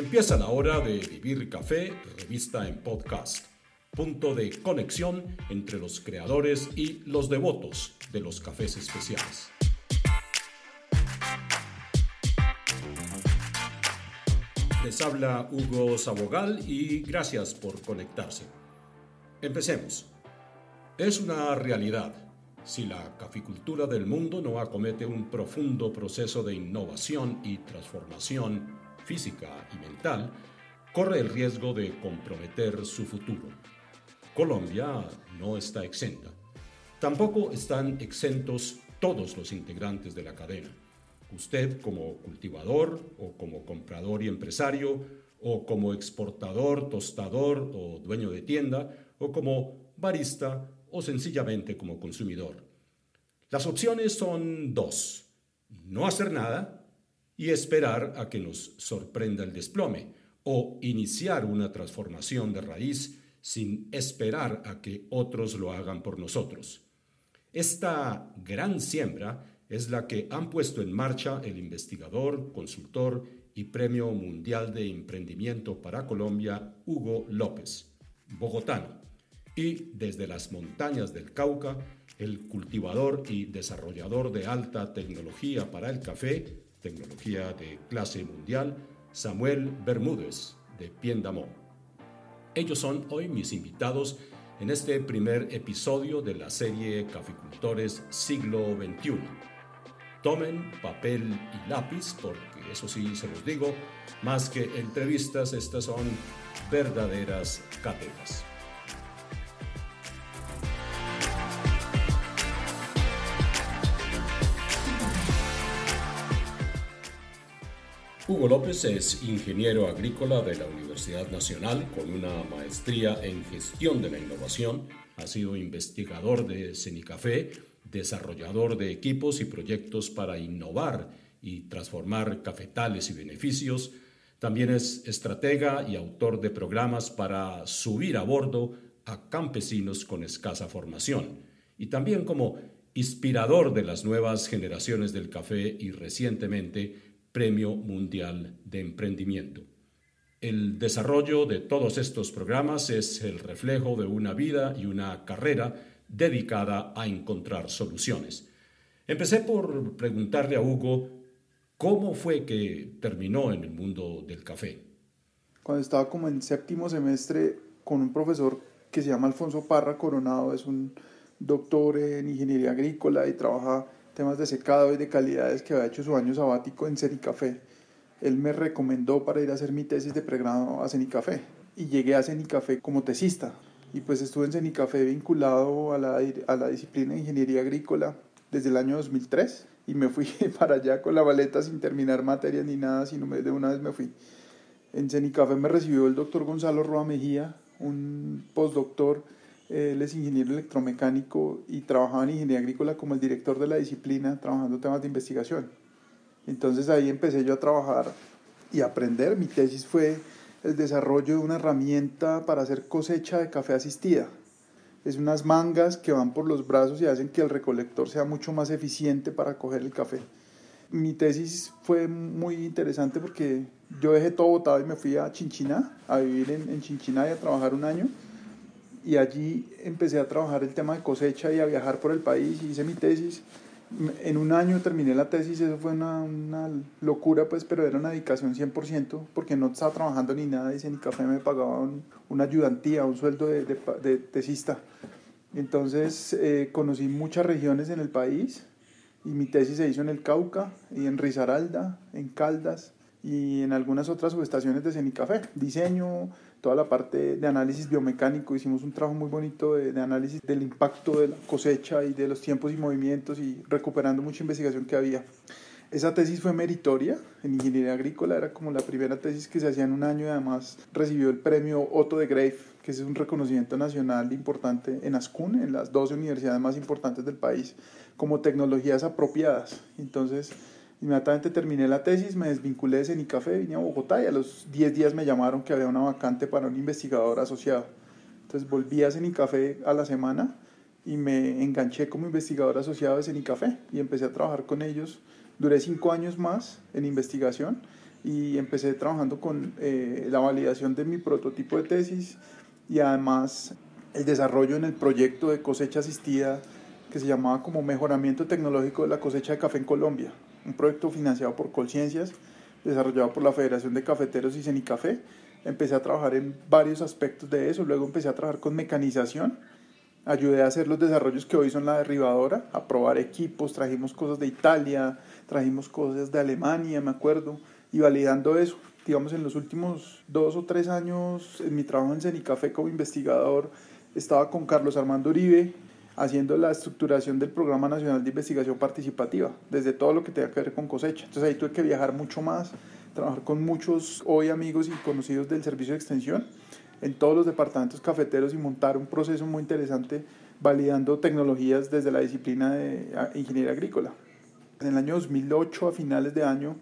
Empieza la hora de Vivir Café, revista en podcast, punto de conexión entre los creadores y los devotos de los cafés especiales. Les habla Hugo Sabogal y gracias por conectarse. Empecemos. Es una realidad. Si la caficultura del mundo no acomete un profundo proceso de innovación y transformación física y mental, corre el riesgo de comprometer su futuro. Colombia no está exenta. Tampoco están exentos todos los integrantes de la cadena. Usted como cultivador o como comprador y empresario o como exportador, tostador o dueño de tienda o como barista o sencillamente como consumidor. Las opciones son dos. No hacer nada y esperar a que nos sorprenda el desplome o iniciar una transformación de raíz sin esperar a que otros lo hagan por nosotros. Esta gran siembra es la que han puesto en marcha el investigador, consultor y Premio Mundial de Emprendimiento para Colombia, Hugo López, bogotano, y desde las montañas del Cauca, el cultivador y desarrollador de alta tecnología para el café, tecnología de clase mundial, Samuel Bermúdez, de Piendamó. Ellos son hoy mis invitados en este primer episodio de la serie Caficultores Siglo XXI Tomen papel y lápiz, porque eso sí se los digo, más que entrevistas, estas son verdaderas cátedras. Hugo López es ingeniero agrícola de la Universidad Nacional con una maestría en gestión de la innovación. Ha sido investigador de Cenicafé desarrollador de equipos y proyectos para innovar y transformar cafetales y beneficios. También es estratega y autor de programas para subir a bordo a campesinos con escasa formación. Y también como inspirador de las nuevas generaciones del café y recientemente Premio Mundial de Emprendimiento. El desarrollo de todos estos programas es el reflejo de una vida y una carrera dedicada a encontrar soluciones. Empecé por preguntarle a Hugo cómo fue que terminó en el mundo del café. Cuando estaba como en séptimo semestre con un profesor que se llama Alfonso Parra Coronado, es un doctor en ingeniería agrícola y trabaja temas de secado y de calidades que había hecho su año sabático en Cenicafé. Él me recomendó para ir a hacer mi tesis de pregrado a Cenicafé y llegué a Cenicafé como tesista y pues estuve en Cenicafé vinculado a la, a la disciplina de ingeniería agrícola desde el año 2003 y me fui para allá con la baleta sin terminar materias ni nada, sino de una vez me fui. En Cenicafé me recibió el doctor Gonzalo Roa Mejía, un postdoctor, él es ingeniero electromecánico y trabajaba en ingeniería agrícola como el director de la disciplina, trabajando temas de investigación. Entonces ahí empecé yo a trabajar y aprender. Mi tesis fue el desarrollo de una herramienta para hacer cosecha de café asistida. Es unas mangas que van por los brazos y hacen que el recolector sea mucho más eficiente para coger el café. Mi tesis fue muy interesante porque yo dejé todo botado y me fui a Chinchiná, a vivir en, en Chinchiná y a trabajar un año. Y allí empecé a trabajar el tema de cosecha y a viajar por el país hice mi tesis en un año terminé la tesis, eso fue una, una, locura, pues, pero era una dedicación 100%, porque no estaba trabajando ni nada, dice, ni café me pagaban una ayudantía, un sueldo de, de, de tesista. Entonces eh, conocí muchas regiones en el país y mi tesis se hizo en el Cauca y en Risaralda, en Caldas y en algunas otras subestaciones de Cenicafé. Diseño, toda la parte de análisis biomecánico, hicimos un trabajo muy bonito de, análisis del impacto de la cosecha y de los tiempos y movimientos y recuperando mucha investigación que había. Esa tesis fue meritoria en ingeniería agrícola, era como la primera tesis que se hacía en un año y además recibió el premio Otto de Grave, que es un reconocimiento nacional importante en ASCUN, en las 12 universidades más importantes del país, como tecnologías apropiadas. Entonces, Inmediatamente terminé la tesis, me desvinculé de Cenicafé, vine a Bogotá y a los 10 días me llamaron que había una vacante para un investigador asociado. Entonces volví a Cenicafé a la semana y me enganché como investigador asociado de Cenicafé y empecé a trabajar con ellos. Duré cinco años más en investigación. y empecé trabajando con eh, la validación de mi prototipo de tesis y además el desarrollo en el proyecto de cosecha asistida que se llamaba como Mejoramiento Tecnológico de la Cosecha de Café en Colombia, un proyecto financiado por Colciencias, desarrollado por la Federación de Cafeteros y Cenicafé. Empecé a trabajar en varios aspectos de eso, luego empecé a trabajar con mecanización, ayudé a hacer los desarrollos que hoy son la derribadora, a probar equipos, trajimos cosas de Italia, trajimos cosas de Alemania, me acuerdo, y validando eso. Digamos, en los últimos dos o tres años, en mi trabajo en Cenicafé como investigador, estaba con Carlos Armando Uribe haciendo la estructuración del Programa Nacional de Investigación Participativa, desde todo lo que tenga que ver con cosecha. Entonces ahí tuve que viajar mucho más, trabajar con muchos hoy amigos y conocidos del servicio de extensión en todos los departamentos cafeteros y montar un proceso muy interesante validando tecnologías desde la disciplina de ingeniería agrícola. En el año 2008, a finales de año,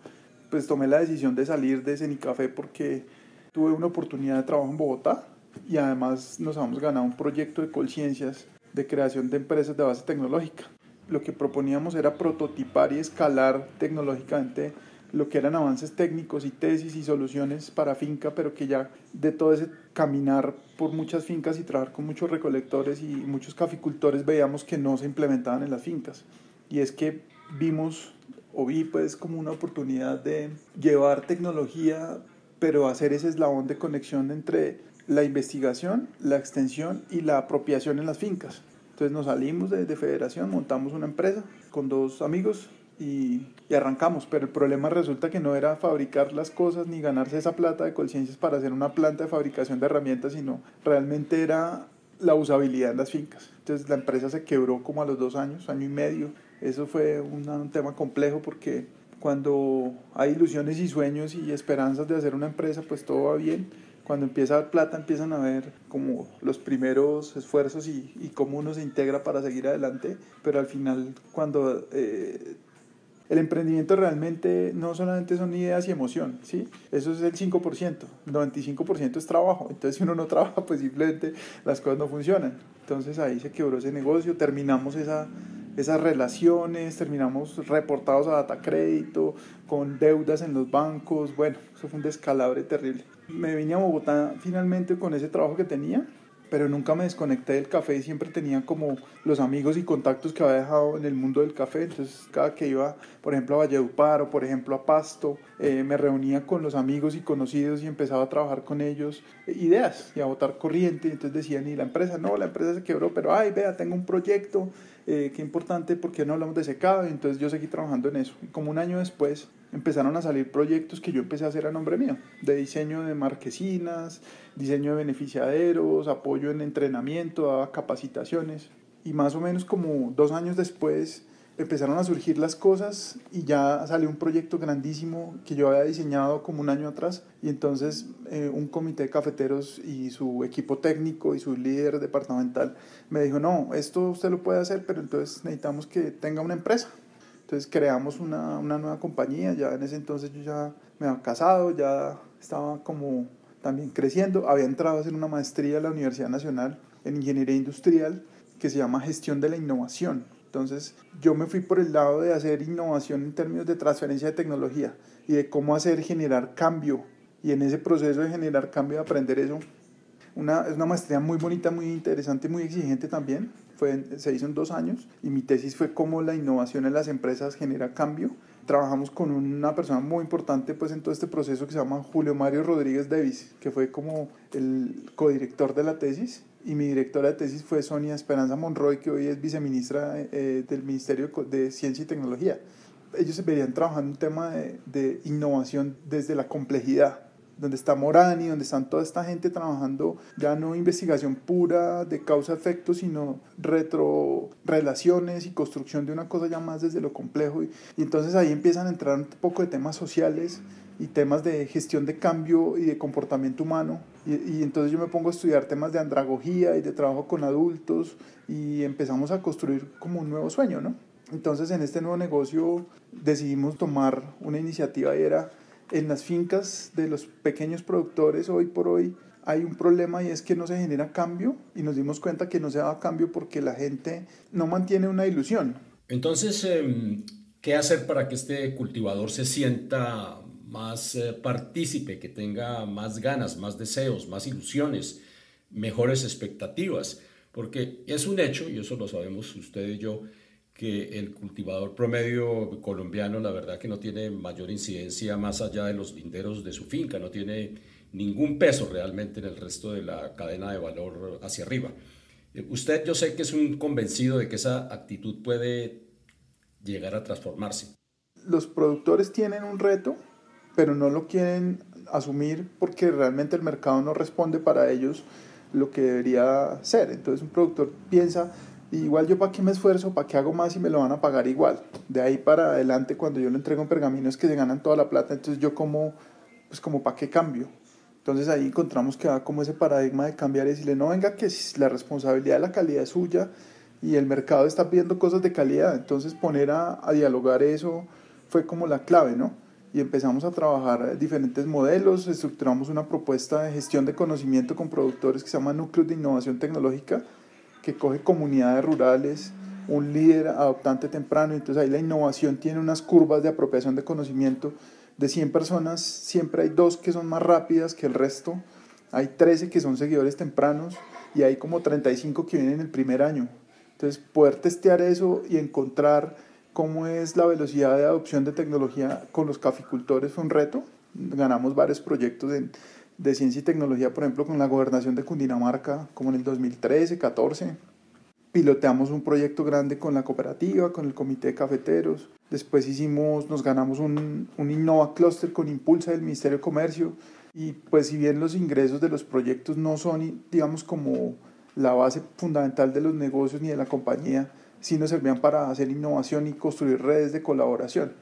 pues tomé la decisión de salir de Cenicafé porque tuve una oportunidad de trabajo en Bogotá y además nos habíamos ganado un proyecto de Colciencias de creación de empresas de base tecnológica. Lo que proponíamos era prototipar y escalar tecnológicamente lo que eran avances técnicos y tesis y soluciones para finca, pero que ya de todo ese caminar por muchas fincas y trabajar con muchos recolectores y muchos caficultores veíamos que no se implementaban en las fincas. Y es que vimos o vi pues como una oportunidad de llevar tecnología, pero hacer ese eslabón de conexión entre la investigación, la extensión y la apropiación en las fincas. Entonces nos salimos de, de federación, montamos una empresa con dos amigos y, y, arrancamos, pero el problema resulta que no era fabricar las cosas ni ganarse esa plata de Colciencias para hacer una planta de fabricación de herramientas, sino realmente era la usabilidad en las fincas. Entonces la empresa se quebró como a los dos años, año y medio, eso fue un tema complejo porque cuando hay ilusiones y sueños y esperanzas de hacer una empresa, pues todo va bien. Cuando empieza a haber plata, empiezan a ver como los primeros esfuerzos y, y cómo uno se integra para seguir adelante. Pero al final, cuando eh, el emprendimiento realmente no solamente son ideas y emoción, ¿sí? Eso es el 5%, el 95% es trabajo. Entonces, si uno no trabaja, pues simplemente las cosas no funcionan. Entonces, ahí se quebró ese negocio, terminamos esa esas relaciones, terminamos reportados a data crédito, con deudas en los bancos, bueno, eso fue un descalabre terrible. Me vine a Bogotá finalmente con ese trabajo que tenía, pero nunca me desconecté del café y siempre tenía como los amigos y contactos que había dejado en el mundo del café. Entonces, cada que iba, por ejemplo, a Valledupar o por ejemplo a Pasto, eh, me reunía con los amigos y conocidos y empezaba a trabajar con ellos eh, ideas y a votar corriente. Entonces decían, y la empresa, no, la empresa se quebró, pero ay, vea, tengo un proyecto eh, qué importante, ¿por qué no hablamos de secado? Entonces yo seguí trabajando en eso. Como un año después empezaron a salir proyectos que yo empecé a hacer a nombre mío, de diseño de marquesinas, diseño de beneficiaderos, apoyo en entrenamiento, capacitaciones. Y más o menos como dos años después empezaron a surgir las cosas y ya salió un proyecto grandísimo que yo había diseñado como un año atrás y entonces eh, un comité de cafeteros y su equipo técnico y su líder departamental me dijo, no, esto usted lo puede hacer, pero entonces necesitamos que tenga una empresa. Entonces creamos una, una nueva compañía, ya en ese entonces yo ya me había casado, ya estaba como también creciendo, había entrado a hacer una maestría en la Universidad Nacional en Ingeniería Industrial que se llama Gestión de la Innovación entonces yo me fui por el lado de hacer innovación en términos de transferencia de tecnología y de cómo hacer generar cambio. Y en ese proceso de generar cambio, de aprender eso, una, es una maestría muy bonita, muy interesante, muy exigente también. Fue, se hizo en dos años y mi tesis fue cómo la innovación en las empresas genera cambio. Trabajamos con una persona muy importante pues, en todo este proceso que se llama Julio Mario Rodríguez Davis, que fue como el codirector de la tesis y mi directora de tesis fue Sonia Esperanza Monroy, que hoy es viceministra eh, del Ministerio de Ciencia y Tecnología. Ellos se verían trabajando un tema de, de, innovación desde la complejidad, donde está Morani, donde están toda esta gente trabajando ya no investigación pura de causa-efecto, sino retrorelaciones y construcción de una cosa ya más desde lo complejo. Y, y entonces ahí empiezan a entrar un poco de temas sociales y temas de gestión de cambio y de comportamiento humano. Y, y, entonces yo me pongo a estudiar temas de andragogía y de trabajo con adultos y empezamos a construir como un nuevo sueño, ¿no? Entonces en este nuevo negocio decidimos tomar una iniciativa y era en las fincas de los pequeños productores hoy por hoy hay un problema y es que no se genera cambio y nos dimos cuenta que no se da cambio porque la gente no mantiene una ilusión. Entonces, em, ¿qué hacer para que este cultivador se sienta más eh, partícipe, que tenga más ganas, más deseos, más ilusiones, mejores expectativas, porque es un hecho, y eso lo sabemos usted y yo, que el cultivador promedio colombiano, la verdad que no tiene mayor incidencia más allá de los linderos de su finca, no tiene ningún peso realmente en el resto de la cadena de valor hacia arriba. Eh, usted yo sé que es un convencido de que esa actitud puede llegar a transformarse. Los productores tienen un reto, pero no lo quieren asumir porque realmente el mercado no responde para ellos lo que debería ser. Entonces un productor piensa, igual yo para qué me esfuerzo, para qué hago más y me lo van a pagar igual. De ahí para adelante cuando yo le entrego un pergamino es que se ganan toda la plata, entonces yo como, pues como para qué cambio. Entonces ahí encontramos que va como ese paradigma de cambiar y decirle, no venga que la responsabilidad de la calidad es suya y el mercado está pidiendo cosas de calidad. Entonces poner a, a dialogar eso fue como la clave, ¿no? Y empezamos a trabajar diferentes modelos, estructuramos una propuesta de gestión de conocimiento con productores que se llama Núcleos de Innovación Tecnológica, que coge comunidades rurales, un líder adoptante temprano, entonces ahí la innovación tiene unas curvas de apropiación de conocimiento de 100 personas, siempre hay dos que son más rápidas que el resto, hay 13 que son seguidores tempranos y hay como 35 que vienen el primer año. Entonces, poder testear eso y encontrar cómo es la velocidad de adopción de tecnología con los caficultores fue un reto. Ganamos varios proyectos de, de ciencia y tecnología, por ejemplo, con la gobernación de Cundinamarca, como en el 2013, 14 piloteamos un proyecto grande con la cooperativa, con el comité de cafeteros. Después hicimos, nos ganamos un, un Innova Cluster con Impulsa del Ministerio de Comercio. Y pues si bien los ingresos de los proyectos no son, digamos, como la base fundamental de los negocios ni de la compañía, sí nos servían para hacer innovación y construir redes de colaboración.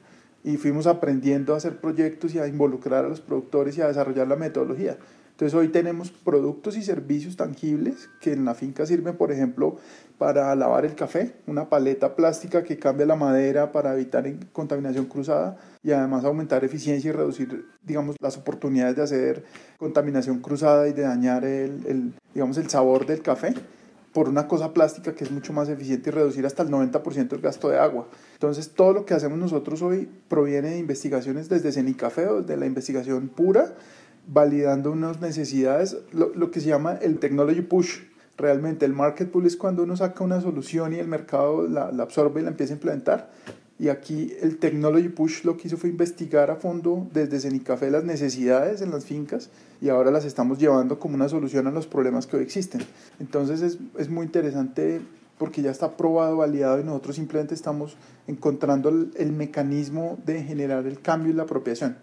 Y fuimos aprendiendo a hacer proyectos y a involucrar a los productores y a desarrollar la metodología. Entonces hoy tenemos productos y servicios tangibles que en la finca sirven, por ejemplo, para lavar el café, una paleta plástica que cambia la madera para evitar contaminación cruzada y además aumentar eficiencia y reducir, digamos, las oportunidades de hacer contaminación cruzada y de dañar el, digamos, el sabor del café por una cosa plástica que es mucho más eficiente y reducir hasta el 90% el gasto de agua. Entonces, todo lo que hacemos nosotros hoy proviene de investigaciones desde Cenicafé, de la investigación pura, validando unas necesidades, lo, lo, que se llama el technology push. Realmente el market pull es cuando uno saca una solución y el mercado la, la absorbe y la empieza a implementar. Y aquí el Technology Push lo que hizo fue investigar a fondo desde Cenicafé las necesidades en las fincas y ahora las estamos llevando como una solución a los problemas que hoy existen. Entonces es, es muy interesante porque ya está probado, validado y nosotros simplemente estamos encontrando el, el mecanismo de generar el cambio y la apropiación.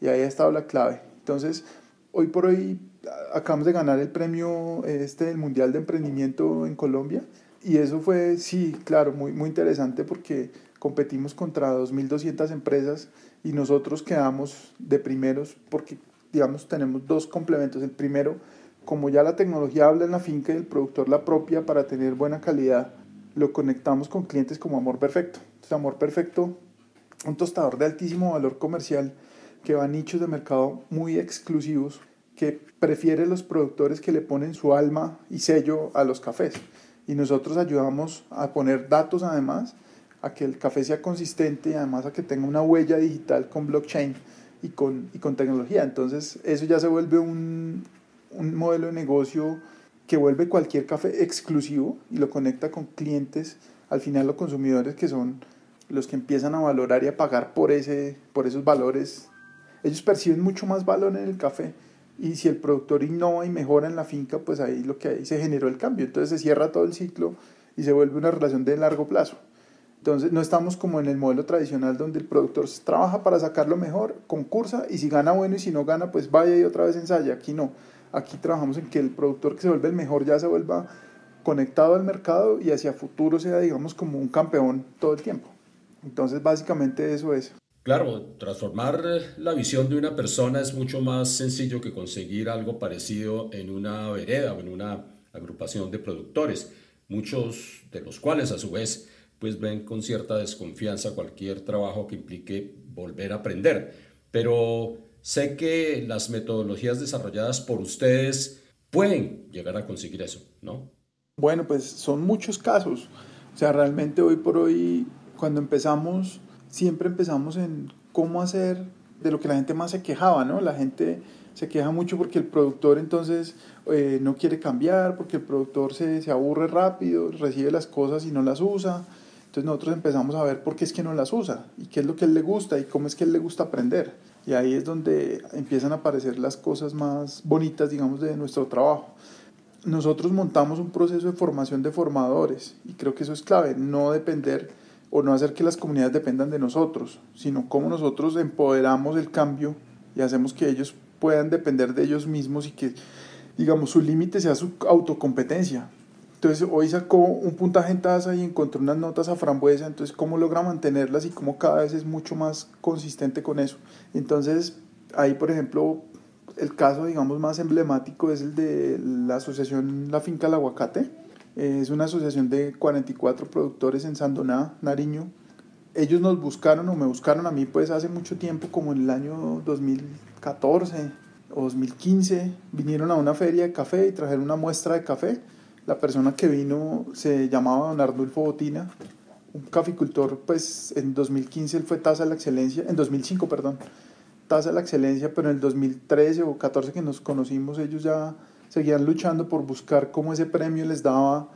Y ahí ha estado la clave. Entonces, hoy por hoy acabamos de ganar el premio este del Mundial de Emprendimiento en Colombia y eso fue, sí, claro, muy, muy interesante porque competimos contra 2.200 empresas y nosotros quedamos de primeros porque, digamos, tenemos dos complementos. El primero, como ya la tecnología habla en la finca y el productor la propia para tener buena calidad, lo conectamos con clientes como Amor Perfecto. Entonces, Amor Perfecto, un tostador de altísimo valor comercial que va a nichos de mercado muy exclusivos, que prefiere los productores que le ponen su alma y sello a los cafés. Y nosotros ayudamos a poner datos además, a que el café sea consistente y además a que tenga una huella digital con blockchain y con, y con tecnología. Entonces eso ya se vuelve un, un modelo de negocio que vuelve cualquier café exclusivo y lo conecta con clientes, al final los consumidores que son los que empiezan a valorar y a pagar por, ese, por esos valores ellos perciben mucho más valor en el café y si el productor innova y mejora en la finca, pues ahí lo que ahí se generó el cambio. Entonces se cierra todo el ciclo y se vuelve una relación de largo plazo. Entonces no estamos como en el modelo tradicional donde el productor trabaja para sacarlo mejor, concursa y si gana bueno y si no gana, pues vaya y otra vez ensaya. Aquí no. Aquí trabajamos en que el productor que se vuelve el mejor ya se vuelva conectado al mercado y hacia futuro sea, digamos, como un campeón todo el tiempo. Entonces básicamente eso es. Claro, transformar la visión de una persona es mucho más sencillo que conseguir algo parecido en una vereda o en una agrupación de productores, muchos de los cuales a su vez pues ven con cierta desconfianza cualquier trabajo que implique volver a aprender. Pero sé que las metodologías desarrolladas por ustedes pueden llegar a conseguir eso, ¿no? Bueno, pues son muchos casos. O sea, realmente hoy por hoy, cuando empezamos siempre empezamos en cómo hacer de lo que la gente más se quejaba, ¿no? La gente se queja mucho porque el productor entonces eh, no quiere cambiar, porque el productor se, se aburre rápido, recibe las cosas y no las usa. Entonces nosotros empezamos a ver por qué es que no las usa y qué es lo que él le gusta y cómo es que él le gusta aprender. Y ahí es donde empiezan a aparecer las cosas más bonitas, digamos, de nuestro trabajo. Nosotros montamos un proceso de formación de formadores y creo que eso es clave, no depender o no hacer que las comunidades dependan de nosotros, sino cómo nosotros empoderamos el cambio y hacemos que ellos puedan depender de ellos mismos y que, digamos, su límite sea su autocompetencia. Entonces, hoy sacó un puntaje en tasa y encontró unas notas a frambuesa, entonces, ¿cómo logra mantenerlas y cómo cada vez es mucho más consistente con eso? Entonces, ahí, por ejemplo, el caso, digamos, más emblemático es el de la asociación La Finca del Aguacate. Es una asociación de 44 productores en Sandoná, Nariño. Ellos nos buscaron o me buscaron a mí pues hace mucho tiempo, como en el año 2014 o 2015. Vinieron a una feria de café y trajeron una muestra de café. La persona que vino se llamaba Don Arnulfo Botina, un caficultor, pues en 2015 él fue Taza de la Excelencia, en 2005, perdón, Taza de la Excelencia, pero en el 2013 o 14 que nos conocimos ellos ya seguían luchando por buscar cómo ese premio les daba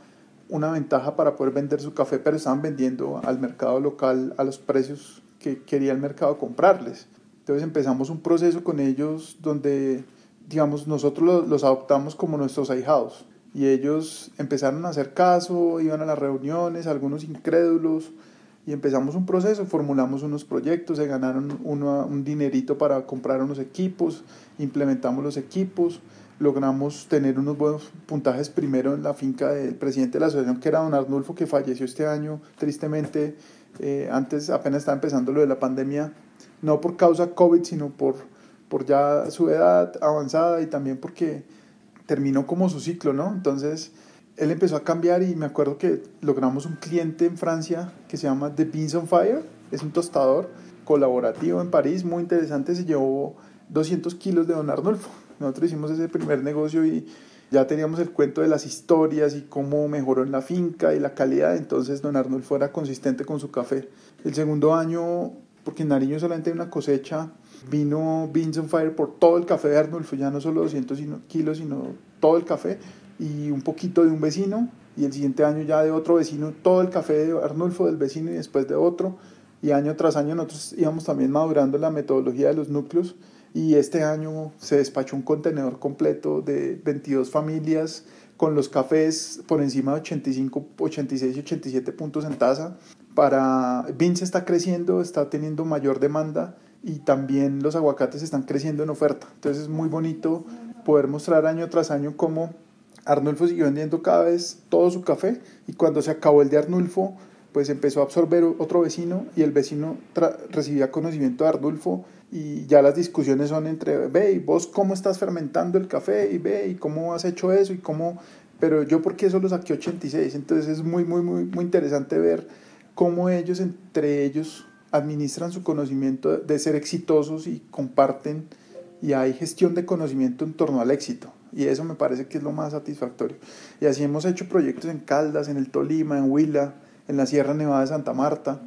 una ventaja para poder vender su café, pero estaban vendiendo al mercado local a los precios que quería el mercado comprarles. Entonces empezamos un proceso con ellos donde, digamos, nosotros los, adoptamos como nuestros ahijados y ellos empezaron a hacer caso, iban a las reuniones, algunos incrédulos, y empezamos un proceso, formulamos unos proyectos, se ganaron un dinerito para comprar unos equipos, implementamos los equipos, logramos tener unos buenos puntajes primero en la finca del presidente de la asociación, que era don Arnulfo, que falleció este año, tristemente, eh, antes apenas estaba empezando lo de la pandemia, no por causa COVID, sino por, por ya su edad avanzada y también porque terminó como su ciclo, ¿no? Entonces, él empezó a cambiar y me acuerdo que logramos un cliente en Francia que se llama The Beans on Fire, es un tostador colaborativo en París, muy interesante, se llevó 200 kilos de don Arnulfo nosotros hicimos ese primer negocio y ya teníamos el cuento de las historias y cómo mejoró en la finca y la calidad, entonces don Arnulfo era consistente con su café. El segundo año, porque en Nariño solamente hay una cosecha, vino Beans on Fire por todo el café de Arnulfo, ya no solo 200 kilos, sino todo el café y un poquito de un vecino. Y el siguiente año ya de otro vecino, todo el café de Arnulfo del vecino y después de otro. Y año tras año nosotros íbamos también madurando la metodología de los núcleos. Y este año se despachó un contenedor completo de 22 familias con los cafés por encima de 85, 86 y 87 puntos en tasa. Para Vince está creciendo, está teniendo mayor demanda y también los aguacates están creciendo en oferta. Entonces es muy bonito poder mostrar año tras año cómo Arnulfo siguió vendiendo cada vez todo su café y cuando se acabó el de Arnulfo, pues empezó a absorber otro vecino y el vecino recibía conocimiento de Arnulfo y ya las discusiones son entre, ve, y vos cómo estás fermentando el café, y ve, y cómo has hecho eso, y cómo, pero yo porque eso lo saqué 86, entonces es muy, muy, muy, muy interesante ver cómo ellos entre ellos administran su conocimiento de ser exitosos y comparten, y hay gestión de conocimiento en torno al éxito. Y eso me parece que es lo más satisfactorio. Y así hemos hecho proyectos en Caldas, en el Tolima, en Huila, en la Sierra Nevada de Santa Marta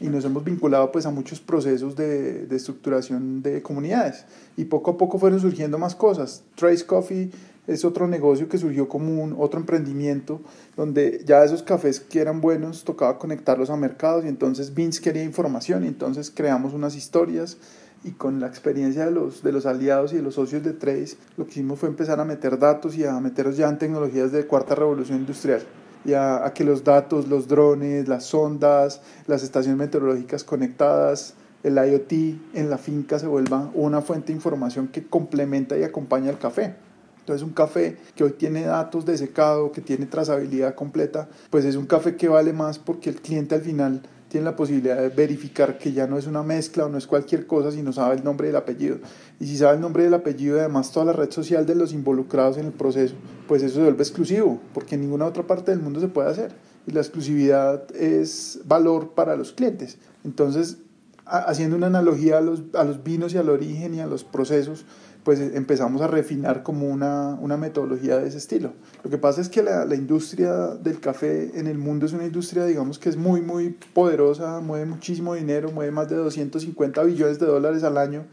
y nos hemos vinculado pues a muchos procesos de, de, estructuración de comunidades y poco a poco fueron surgiendo más cosas. Trace Coffee es otro negocio que surgió como un otro emprendimiento donde ya esos cafés que eran buenos tocaba conectarlos a mercados y entonces Vince quería información y entonces creamos unas historias y con la experiencia de los, de los aliados y de los socios de Trace lo que hicimos fue empezar a meter datos y a meterlos ya en tecnologías de cuarta revolución industrial y a, que los datos, los drones, las sondas, las estaciones meteorológicas conectadas, el IoT en la finca se vuelva una fuente de información que complementa y acompaña al café. Entonces un café que hoy tiene datos de secado, que tiene trazabilidad completa, pues es un café que vale más porque el cliente al final tiene la posibilidad de verificar que ya no es una mezcla o no es cualquier cosa, sino sabe el nombre y el apellido. Y si sabe el nombre y el apellido y además toda la red social de los involucrados en el proceso, pues eso se vuelve exclusivo, porque en ninguna otra parte del mundo se puede hacer. Y la exclusividad es valor para los clientes. Entonces, haciendo una analogía a los, a los vinos y al origen y a los procesos, pues empezamos a refinar como una, una, metodología de ese estilo. Lo que pasa es que la, la, industria del café en el mundo es una industria, digamos, que es muy, muy poderosa, mueve muchísimo dinero, mueve más de 250 billones de dólares al año,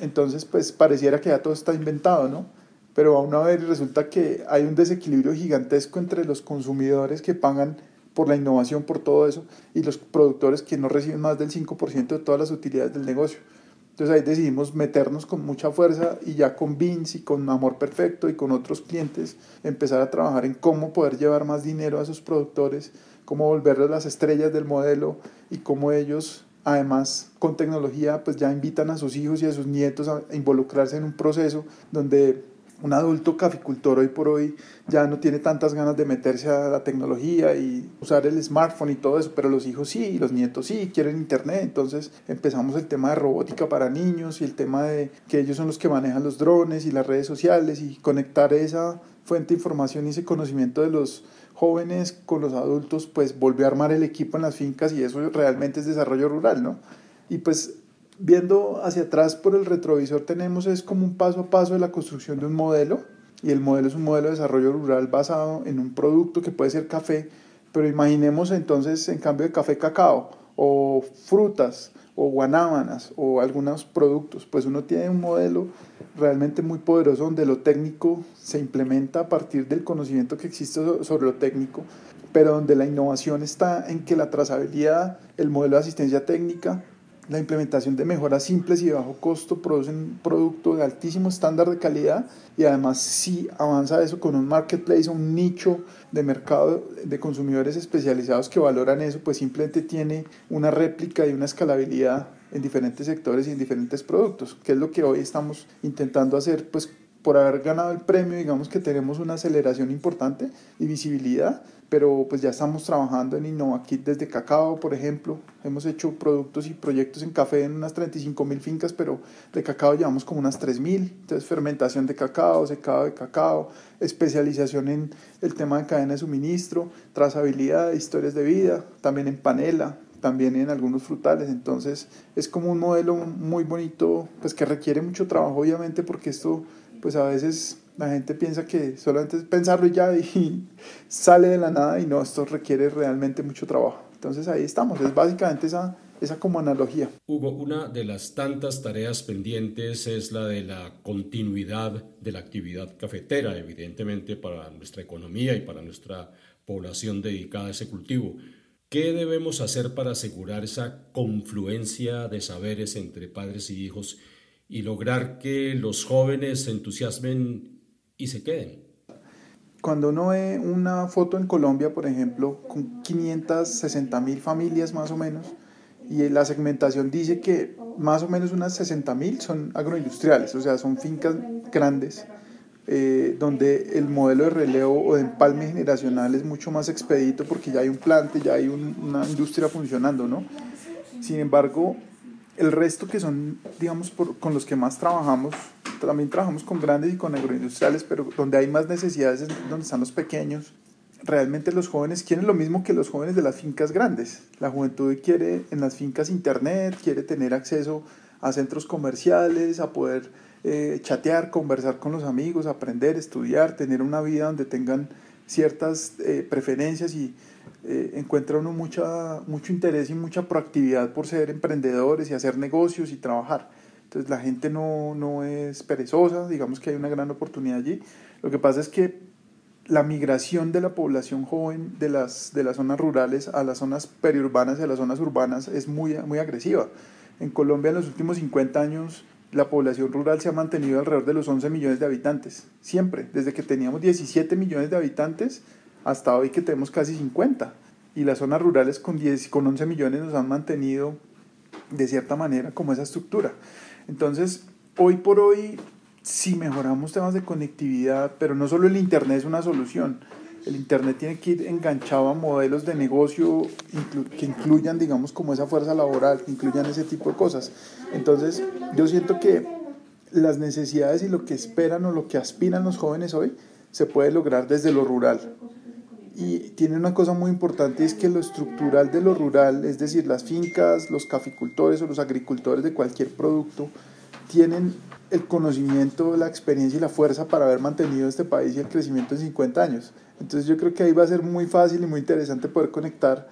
entonces pues pareciera que ya todo está inventado, ¿no? Pero aún a ver resulta que hay un desequilibrio gigantesco entre los consumidores que pagan por la innovación, por todo eso, y los productores que no reciben más del 5% de todas las utilidades del negocio. Entonces ahí decidimos meternos con mucha fuerza y ya con Vince y con Amor Perfecto y con otros clientes empezar a trabajar en cómo poder llevar más dinero a esos productores, cómo volverlos las estrellas del modelo y cómo ellos además con tecnología pues ya invitan a sus hijos y a sus nietos a involucrarse en un proceso donde un adulto caficultor hoy por hoy ya no tiene tantas ganas de meterse a la tecnología y usar el smartphone y todo eso, pero los hijos sí, los nietos sí, quieren internet, entonces empezamos el tema de robótica para niños y el tema de que ellos son los que manejan los drones y las redes sociales y conectar esa fuente de información y ese conocimiento de los jóvenes con los adultos, pues volvió a armar el equipo en las fincas y eso realmente es desarrollo rural, ¿no? Y pues viendo hacia atrás por el retrovisor tenemos es como un paso a paso de la construcción de un modelo y el modelo es un modelo de desarrollo rural basado en un producto que puede ser café, pero imaginemos entonces en cambio de café cacao o frutas o guanábanas o algunos productos, pues uno tiene un modelo realmente muy poderoso donde lo técnico se implementa a partir del conocimiento que existe sobre lo técnico, pero donde la innovación está en que la trazabilidad, el modelo de asistencia técnica, la implementación de mejoras simples y de bajo costo producen un producto de altísimo estándar de calidad y además si avanza eso con un marketplace, un nicho de mercado de consumidores especializados que valoran eso, pues simplemente tiene una réplica y una escalabilidad en diferentes sectores y en diferentes productos, que es lo que hoy estamos intentando hacer, pues por haber ganado el premio, digamos que tenemos una aceleración importante y visibilidad, pero pues ya estamos trabajando en InnovaKit desde cacao, por ejemplo. Hemos hecho productos y proyectos en café en unas 35 mil fincas, pero de cacao llevamos como unas 3 mil. Entonces, fermentación de cacao, secado de cacao, especialización en el tema de cadena de suministro, trazabilidad, historias de vida, también en panela, también en algunos frutales. Entonces, es como un modelo muy bonito, pues que requiere mucho trabajo, obviamente, porque esto, pues a veces la gente piensa que solamente es pensarlo y ya y sale de la nada y no, esto requiere realmente mucho trabajo. Entonces ahí estamos, es básicamente esa, esa como analogía. Hugo, una de las tantas tareas pendientes es la de la continuidad de la actividad cafetera, evidentemente para nuestra economía y para nuestra población dedicada a ese cultivo. ¿Qué debemos hacer para asegurar esa confluencia de saberes entre padres y hijos y lograr que los jóvenes se entusiasmen y se queden. Cuando uno ve una foto en Colombia, por ejemplo, con 560 mil familias más o menos, y la segmentación dice que más o menos unas 60 mil son agroindustriales, o sea, son fincas grandes, eh, donde el modelo de relevo o de empalme generacional es mucho más expedito porque ya hay un plante, ya hay una industria funcionando, ¿no? Sin embargo, el resto que son, digamos, con los que más trabajamos, también trabajamos con grandes y con agroindustriales, pero donde hay más necesidades es donde están los pequeños. Realmente los jóvenes quieren lo mismo que los jóvenes de las fincas grandes. La juventud quiere en las fincas internet, quiere tener acceso a centros comerciales, a poder eh, chatear, conversar con los amigos, aprender, estudiar, tener una vida donde tengan ciertas eh, preferencias y eh, encuentra uno mucha, mucho interés y mucha proactividad por ser emprendedores y hacer negocios y trabajar. Entonces la gente no, no es perezosa, digamos que hay una gran oportunidad allí. Lo que pasa es que la migración de la población joven de las, de las zonas rurales a las zonas periurbanas y a las zonas urbanas es muy, muy agresiva. En Colombia en los últimos 50 años la población rural se ha mantenido alrededor de los 11 millones de habitantes, siempre, desde que teníamos 17 millones de habitantes hasta hoy que tenemos casi 50. Y las zonas rurales con, 10, con 11 millones nos han mantenido de cierta manera como esa estructura. Entonces, hoy por hoy, si mejoramos temas de conectividad, pero no solo el Internet es una solución, el Internet tiene que ir enganchado a modelos de negocio que incluyan, digamos, como esa fuerza laboral, que incluyan ese tipo de cosas. Entonces, yo siento que las necesidades y lo que esperan o lo que aspiran los jóvenes hoy se puede lograr desde lo rural. Y tiene una cosa muy importante, es que lo estructural de lo rural, es decir, las fincas, los caficultores o los agricultores de cualquier producto, tienen el conocimiento, la experiencia y la fuerza para haber mantenido este país y el crecimiento en 50 años. Entonces yo creo que ahí va a ser muy fácil y muy interesante poder conectar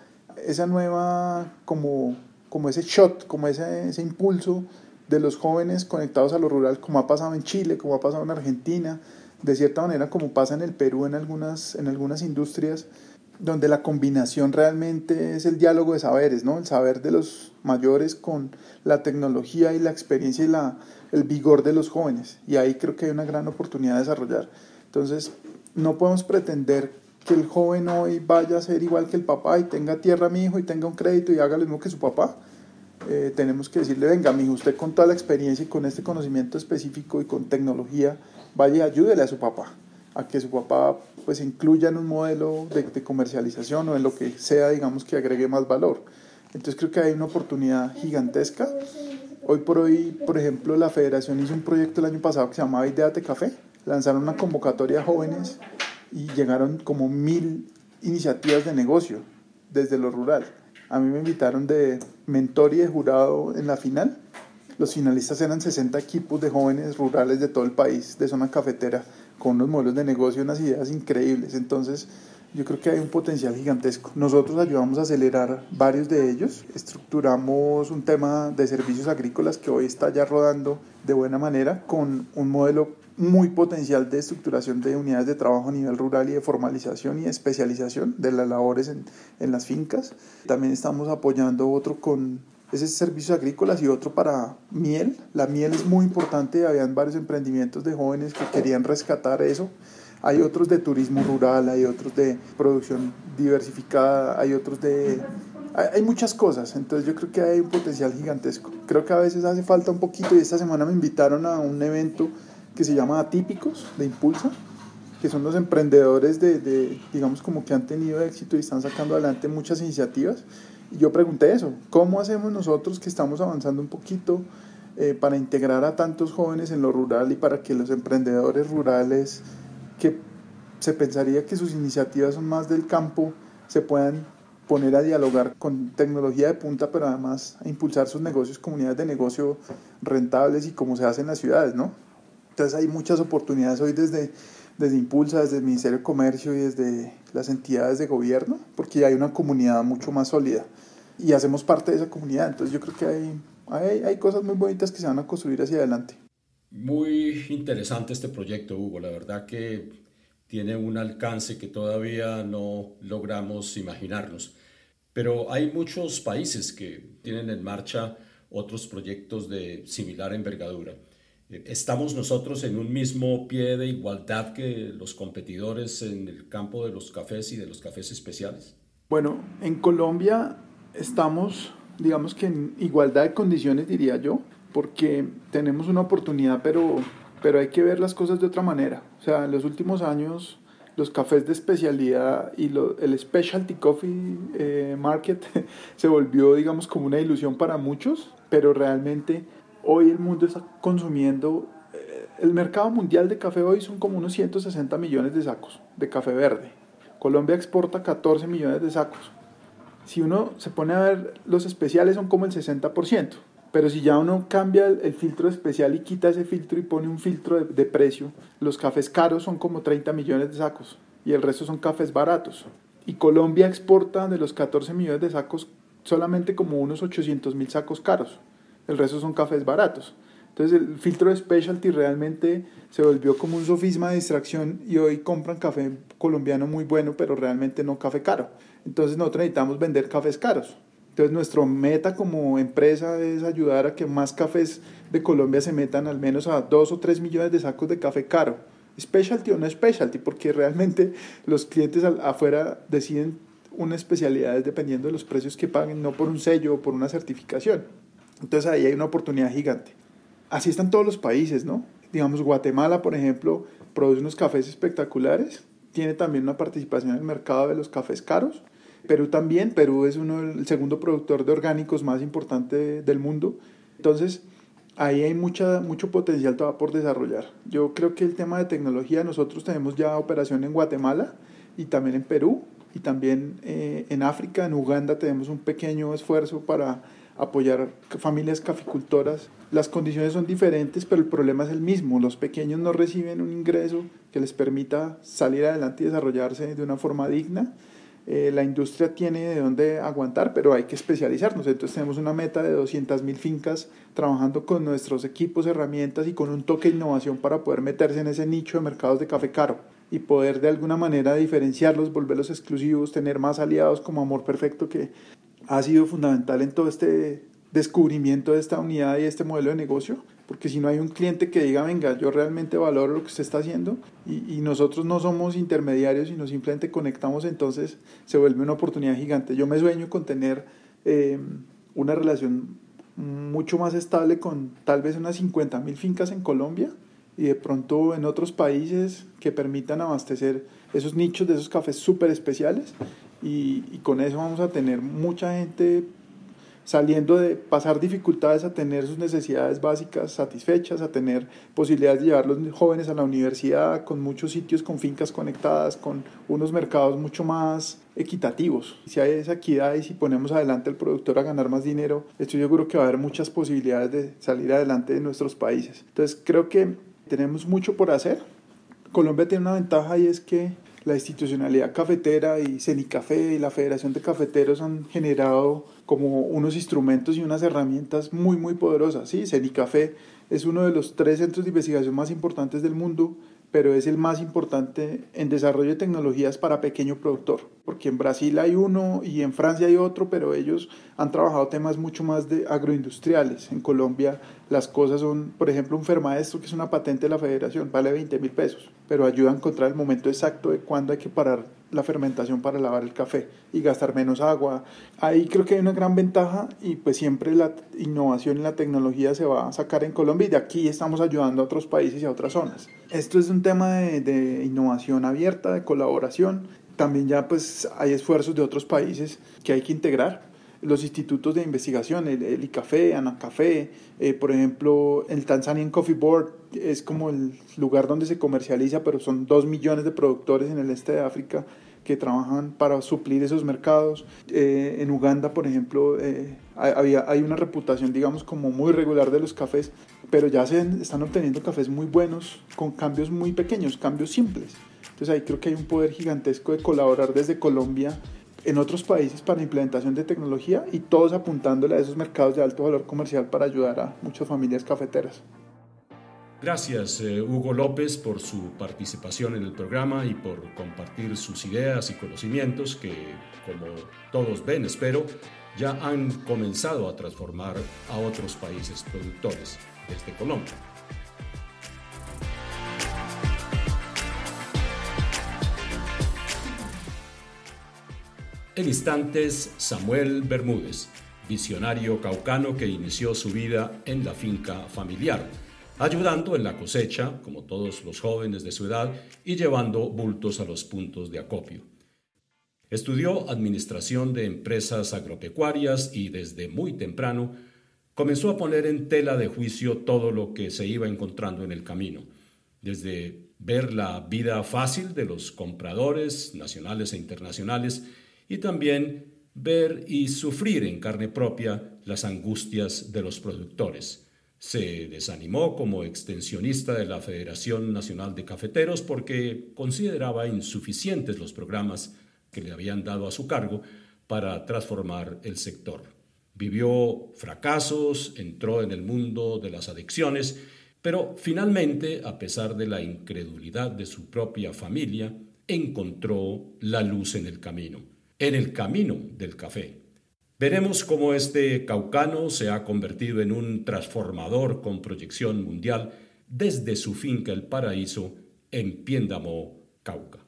esa nueva, como, como ese shot, como ese, ese impulso de los jóvenes conectados a lo rural, como ha pasado en Chile, como ha pasado en Argentina, de cierta manera como pasa en el Perú en algunas, en algunas industrias, donde la combinación realmente es el diálogo de saberes, ¿no? El saber de los mayores con la tecnología y la experiencia y la, el vigor de los jóvenes. Y ahí creo que hay una gran oportunidad de desarrollar. Entonces, no podemos pretender que el joven hoy vaya a ser igual que el papá y tenga tierra mi hijo y tenga un crédito y haga lo mismo que su papá. Eh, tenemos que decirle, venga, mi hijo, usted con toda la experiencia y con este conocimiento específico y con tecnología, vaya y ayúdele a su papá, a que su papá pues incluya en un modelo de, comercialización o en lo que sea, digamos, que agregue más valor. Entonces creo que hay una oportunidad gigantesca. Hoy por hoy, por ejemplo, la federación hizo un proyecto el año pasado que se llamaba Ideate Café. Lanzaron una convocatoria a jóvenes y llegaron como mil iniciativas de negocio desde lo rural. A mí me invitaron de mentor y de jurado en la final. Los finalistas eran 60 equipos de jóvenes rurales de todo el país, de zona cafetera, con unos modelos de negocio, unas ideas increíbles. Entonces, yo creo que hay un potencial gigantesco. Nosotros ayudamos a acelerar varios de ellos. Estructuramos un tema de servicios agrícolas que hoy está ya rodando de buena manera con un modelo muy potencial de estructuración de unidades de trabajo a nivel rural y de formalización y especialización de las labores en, en las fincas. También estamos apoyando otro con ese servicios agrícolas y otro para miel. La miel es muy importante, habían varios emprendimientos de jóvenes que querían rescatar eso. Hay otros de turismo rural, hay otros de producción diversificada, hay otros de... Hay, muchas cosas, entonces yo creo que hay un potencial gigantesco. Creo que a veces hace falta un poquito y esta semana me invitaron a un evento que se llama Atípicos de Impulsa, que son los emprendedores de, de, digamos, como que han tenido éxito y están sacando adelante muchas iniciativas. Y yo pregunté eso, ¿cómo hacemos nosotros que estamos avanzando un poquito eh, para integrar a tantos jóvenes en lo rural y para que los emprendedores rurales que se pensaría que sus iniciativas son más del campo se puedan poner a dialogar con tecnología de punta, pero además a impulsar sus negocios, comunidades de negocio rentables y como se hace en las ciudades, ¿no? Entonces hay muchas oportunidades hoy desde, desde Impulsa, desde el Ministerio de Comercio y desde las entidades de gobierno, porque hay una comunidad mucho más sólida y hacemos parte de esa comunidad. Entonces yo creo que hay, hay, hay cosas muy bonitas que se van a construir hacia adelante. Muy interesante este proyecto, Hugo. La verdad que tiene un alcance que todavía no logramos imaginarnos. Pero hay muchos países que tienen en marcha otros proyectos de similar envergadura. ¿Estamos nosotros en un mismo pie de igualdad que los competidores en el campo de los cafés y de los cafés especiales? Bueno, en Colombia estamos, digamos que en igualdad de condiciones, diría yo, porque tenemos una oportunidad, pero, pero hay que ver las cosas de otra manera. O sea, en los últimos años los cafés de especialidad y lo, el specialty coffee eh, market se volvió, digamos, como una ilusión para muchos, pero realmente hoy el mundo está consumiendo, eh, el mercado mundial de café hoy son como unos 160 millones de sacos de café verde. Colombia exporta 14 millones de sacos. Si uno se pone a ver, los especiales son como el 60%, pero si ya uno cambia el, filtro especial y quita ese filtro y pone un filtro de, de precio, los cafés caros son como 30 millones de sacos y el resto son cafés baratos. Y Colombia exporta de los 14 millones de sacos solamente como unos 800 mil sacos caros el resto son cafés baratos. Entonces el filtro de specialty realmente se volvió como un sofisma de distracción y hoy compran café colombiano muy bueno, pero realmente no café caro. Entonces nosotros necesitamos vender cafés caros. Entonces nuestra meta como empresa es ayudar a que más cafés de Colombia se metan al menos a 2 o 3 millones de sacos de café caro. Specialty o no specialty, porque realmente los clientes afuera deciden una especialidad dependiendo de los precios que paguen, no por un sello o por una certificación. Entonces ahí hay una oportunidad gigante. Así están todos los países, ¿no? Digamos, Guatemala, por ejemplo, produce unos cafés espectaculares, tiene también una participación en el mercado de los cafés caros. Perú también, Perú es uno, el segundo productor de orgánicos más importante del mundo. Entonces, ahí hay mucha, mucho potencial todavía por desarrollar. Yo creo que el tema de tecnología, nosotros tenemos ya operación en Guatemala y también en Perú y también eh, en África, en Uganda tenemos un pequeño esfuerzo para apoyar familias caficultoras. Las condiciones son diferentes, pero el problema es el mismo. Los pequeños no reciben un ingreso que les permita salir adelante y desarrollarse de una forma digna. Eh, la industria tiene de dónde aguantar, pero hay que especializarnos. Entonces tenemos una meta de 200.000 fincas trabajando con nuestros equipos, herramientas y con un toque de innovación para poder meterse en ese nicho de mercados de café caro y poder de alguna manera diferenciarlos, volverlos exclusivos, tener más aliados como Amor Perfecto que ha sido fundamental en todo este descubrimiento de esta unidad y este modelo de negocio, porque si no hay un cliente que diga, venga, yo realmente valoro lo que usted está haciendo y, nosotros no somos intermediarios, sino simplemente conectamos, entonces se vuelve una oportunidad gigante. Yo me sueño con tener eh, una relación mucho más estable con tal vez unas 50 mil fincas en Colombia y de pronto en otros países que permitan abastecer esos nichos de esos cafés súper especiales y, y, con eso vamos a tener mucha gente saliendo de pasar dificultades a tener sus necesidades básicas satisfechas, a tener posibilidades de llevar los jóvenes a la universidad, con muchos sitios con fincas conectadas, con unos mercados mucho más equitativos. Si hay esa equidad y si ponemos adelante al productor a ganar más dinero, estoy seguro que va a haber muchas posibilidades de salir adelante de nuestros países. Entonces creo que tenemos mucho por hacer. Colombia tiene una ventaja y es que la institucionalidad cafetera y Cenicafé y la Federación de Cafeteros han generado como unos instrumentos y unas herramientas muy muy poderosas. Sí, Cenicafé es uno de los tres centros de investigación más importantes del mundo pero es el más importante en desarrollo de tecnologías para pequeño productor, porque en Brasil hay uno y en Francia hay otro, pero ellos han trabajado temas mucho más de agroindustriales. En Colombia las cosas son, por ejemplo, un Fermaestro, que es una patente de la federación, vale 20 mil pesos, pero ayuda a encontrar el momento exacto de cuándo hay que parar la fermentación para lavar el café y gastar menos agua. Ahí creo que hay una gran ventaja y pues siempre la innovación y la tecnología se va a sacar en Colombia y de aquí estamos ayudando a otros países y a otras zonas. Esto es un tema de, de innovación abierta, de colaboración. También ya pues hay esfuerzos de otros países que hay que integrar los institutos de investigación, el, el ICAFE, ANACAFE, eh, por ejemplo, el Tanzanian Coffee Board es como el lugar donde se comercializa, pero son dos millones de productores en el este de África que trabajan para suplir esos mercados. Eh, en Uganda, por ejemplo, eh, había, hay una reputación, digamos, como muy regular de los cafés, pero ya se están obteniendo cafés muy buenos con cambios muy pequeños, cambios simples. Entonces ahí creo que hay un poder gigantesco de colaborar desde Colombia en otros países para implementación de tecnología y todos apuntándole a esos mercados de alto valor comercial para ayudar a muchas familias cafeteras. Gracias eh, Hugo López por su participación en el programa y por compartir sus ideas y conocimientos que, como todos ven, espero, ya han comenzado a transformar a otros países productores desde Colombia. En instantes, Samuel Bermúdez, visionario caucano que inició su vida en la finca familiar, ayudando en la cosecha, como todos los jóvenes de su edad, y llevando bultos a los puntos de acopio. Estudió administración de empresas agropecuarias y desde muy temprano comenzó a poner en tela de juicio todo lo que se iba encontrando en el camino, desde ver la vida fácil de los compradores nacionales e internacionales, y también ver y sufrir en carne propia las angustias de los productores. Se desanimó como extensionista de la Federación Nacional de Cafeteros porque consideraba insuficientes los programas que le habían dado a su cargo para transformar el sector. Vivió fracasos, entró en el mundo de las adicciones, pero finalmente, a pesar de la incredulidad de su propia familia, encontró la luz en el camino en el camino del café. Veremos cómo este caucano se ha convertido en un transformador con proyección mundial desde su finca El Paraíso en Piéndamo, Cauca.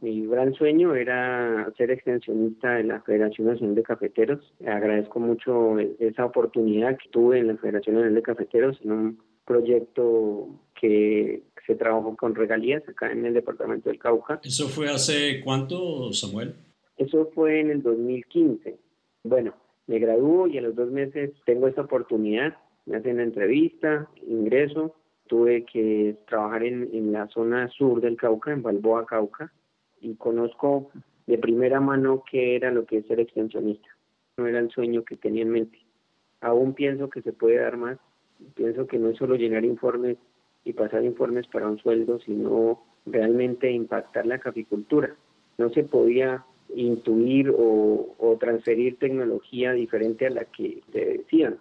Mi gran sueño era ser extensionista de la Federación Nacional de Cafeteros. Agradezco mucho esa oportunidad que tuve en la Federación Nacional de Cafeteros en un proyecto que se trabajó con regalías acá en el departamento del Cauca. ¿Eso fue hace cuánto, Samuel? Eso fue en el 2015. Bueno, me graduó y a los dos meses tengo esa oportunidad, me hacen la entrevista, ingreso, tuve que trabajar en, en la zona sur del Cauca, en Balboa, Cauca, y conozco de primera mano qué era lo que es ser extensionista. no era el sueño que tenía en mente. Aún pienso que se puede dar más. Pienso que no es solo llenar informes y pasar informes para un sueldo, sino realmente impactar la caficultura. No se podía intuir o, transferir tecnología diferente a la que te decían.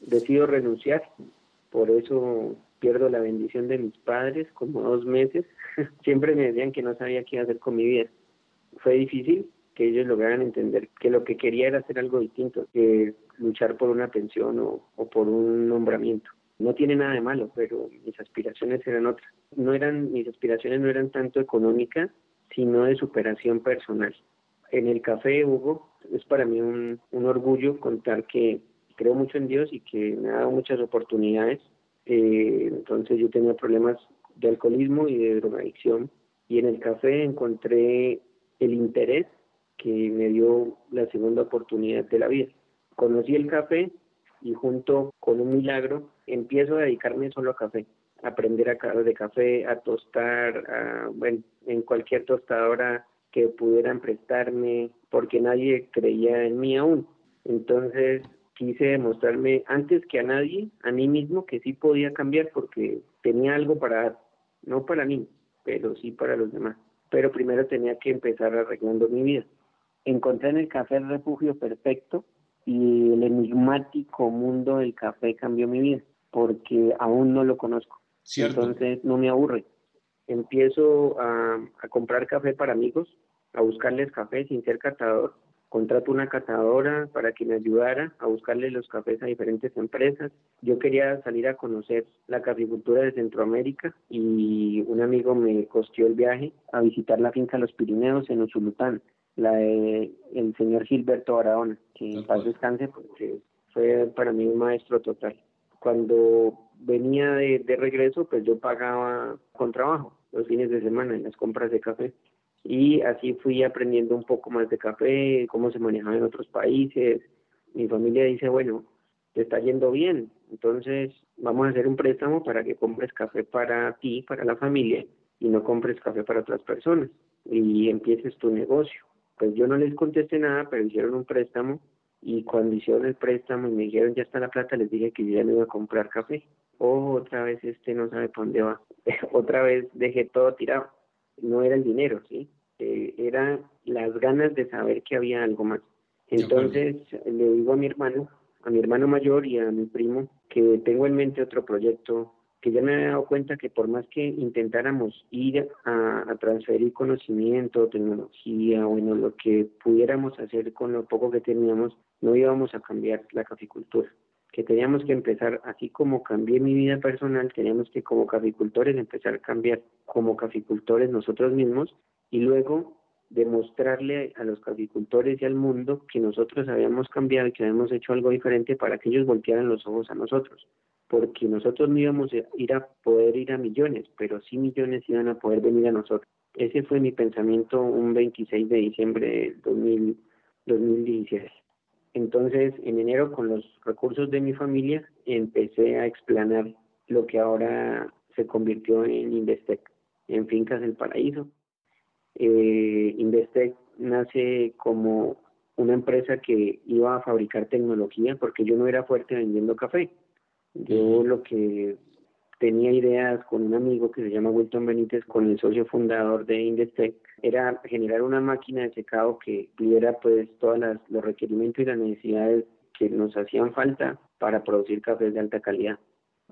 Decido renunciar, por eso pierdo la bendición de mis padres como dos meses. Siempre me decían que no sabía qué hacer con mi vida. Fue difícil que ellos lograran entender que lo que quería era hacer algo distinto, que luchar por una pensión o por un nombramiento. No tiene nada de malo, pero mis aspiraciones eran otras. No eran, mis aspiraciones no eran tanto económicas, sino de superación personal. En el café, Hugo, es para mí un, orgullo contar que creo mucho en Dios y que me ha dado muchas oportunidades. Eh, entonces yo tenía problemas de alcoholismo y de drogadicción y en el café encontré el interés que me dio la segunda oportunidad de la vida. Conocí el café y junto con un milagro empiezo a dedicarme solo a café, a aprender a de café, a tostar, a, bueno, en cualquier tostadora que pudieran prestarme, porque nadie creía en mí aún. Entonces quise demostrarme antes que a nadie, a mí mismo, que sí podía cambiar porque tenía algo para dar, no para mí, pero sí para los demás. Pero primero tenía que empezar arreglando mi vida. Encontré en el café el refugio perfecto y el enigmático mundo del café cambió mi vida porque aún no lo conozco. Entonces no me aburre. Empiezo a, a comprar café para amigos, a buscarles café sin ser catador contrato una catadora para que me ayudara a buscarle los cafés a diferentes empresas. Yo quería salir a conocer la caficultura de Centroamérica y un amigo me costeó el viaje a visitar la finca Los Pirineos en Usulután, la de el señor Gilberto Barahona, que en paz descanse porque fue para mí un maestro total. Cuando venía de, de regreso, pues yo pagaba con trabajo los fines de semana en las compras de café y así fui aprendiendo un poco más de café, cómo se manejaba en otros países. Mi familia dice, bueno, te está yendo bien, entonces vamos a hacer un préstamo para que compres café para ti, para la familia, y no compres café para otras personas y empieces tu negocio. Pues yo no les contesté nada, pero hicieron un préstamo y cuando hicieron el préstamo y me dijeron ya está la plata, les dije que yo ya no iba a comprar café. Oh, otra vez este no sabe para dónde va. otra vez dejé todo tirado no era el dinero, ¿sí? Eh, eran las ganas de saber que había algo más. Entonces le digo a mi hermano, a mi hermano mayor y a mi primo, que tengo en mente otro proyecto, que ya me he dado cuenta que por más que intentáramos ir a, a transferir conocimiento, tecnología, bueno, lo que pudiéramos hacer con lo poco que teníamos, no íbamos a cambiar la caficultura que teníamos que empezar, así como cambié mi vida personal, teníamos que como caficultores empezar a cambiar como caficultores nosotros mismos y luego demostrarle a los caficultores y al mundo que nosotros habíamos cambiado y que habíamos hecho algo diferente para que ellos voltearan los ojos a nosotros. Porque nosotros no íbamos a ir a poder ir a millones, pero sí millones iban a poder venir a nosotros. Ese fue mi pensamiento un 26 de diciembre del 2017. Entonces, en enero, con los recursos de mi familia, empecé a explanar lo que ahora se convirtió en Investec, en Fincas del Paraíso. Eh, Investec nace como una empresa que iba a fabricar tecnología porque yo no era fuerte vendiendo café. Yo lo que tenía ideas con un amigo que se llama Wilton Benítez, con el socio fundador de Indestec, era generar una máquina de secado que tuviera pues todos los requerimientos y las necesidades que nos hacían falta para producir cafés de alta calidad.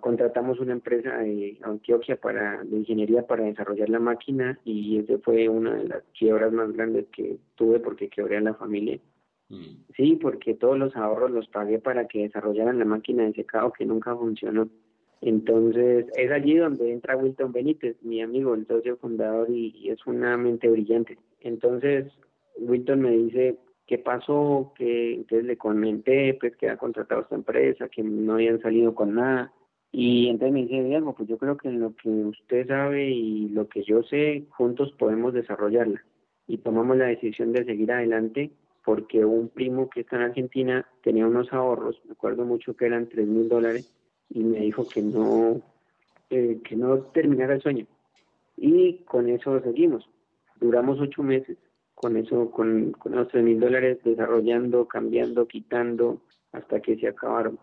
Contratamos una empresa de Antioquia para, de ingeniería para desarrollar la máquina y esa fue una de las quiebras más grandes que tuve porque quebré a la familia. Mm. Sí, porque todos los ahorros los pagué para que desarrollaran la máquina de secado que nunca funcionó. Entonces es allí donde entra Wilton Benítez, mi amigo, el socio fundador y, es una mente brillante. Entonces Wilton me dice, ¿qué pasó? Que entonces le comenté pues que había contratado esta empresa, que no habían salido con nada. Y entonces me dice, Diego, pues yo creo que lo que usted sabe y lo que yo sé, juntos podemos desarrollarla. Y tomamos la decisión de seguir adelante porque un primo que está en Argentina tenía unos ahorros, me acuerdo mucho que eran tres mil dólares, y me dijo que no, eh, que no terminara el sueño. Y con eso seguimos. Duramos ocho meses con eso, con, con los 3 mil dólares desarrollando, cambiando, quitando, hasta que se acabaron.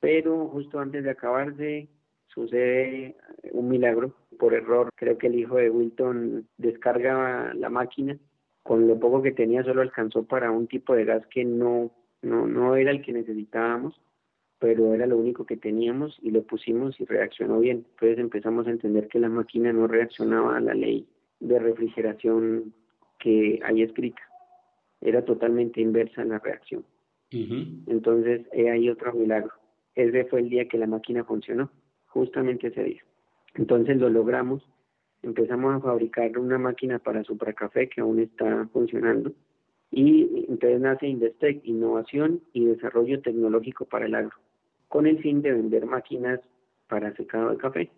Pero justo antes de acabarse sucede un milagro. Por error, creo que el hijo de Wilton descarga la máquina. Con lo poco que tenía solo alcanzó para un tipo de gas que no, no, no era el que necesitábamos, pero era lo único que teníamos y lo pusimos y reaccionó bien. Entonces empezamos a entender que la máquina no reaccionaba a la ley de refrigeración que hay escrita. Era totalmente inversa la reacción. Entonces, hay otro milagro. Ese fue el día que la máquina funcionó, justamente ese día. Entonces lo logramos. Empezamos a fabricar una máquina para Supracafé que aún está funcionando. Y entonces nace Indestec, innovación y desarrollo tecnológico para el agro, con el fin de vender máquinas para secado de café.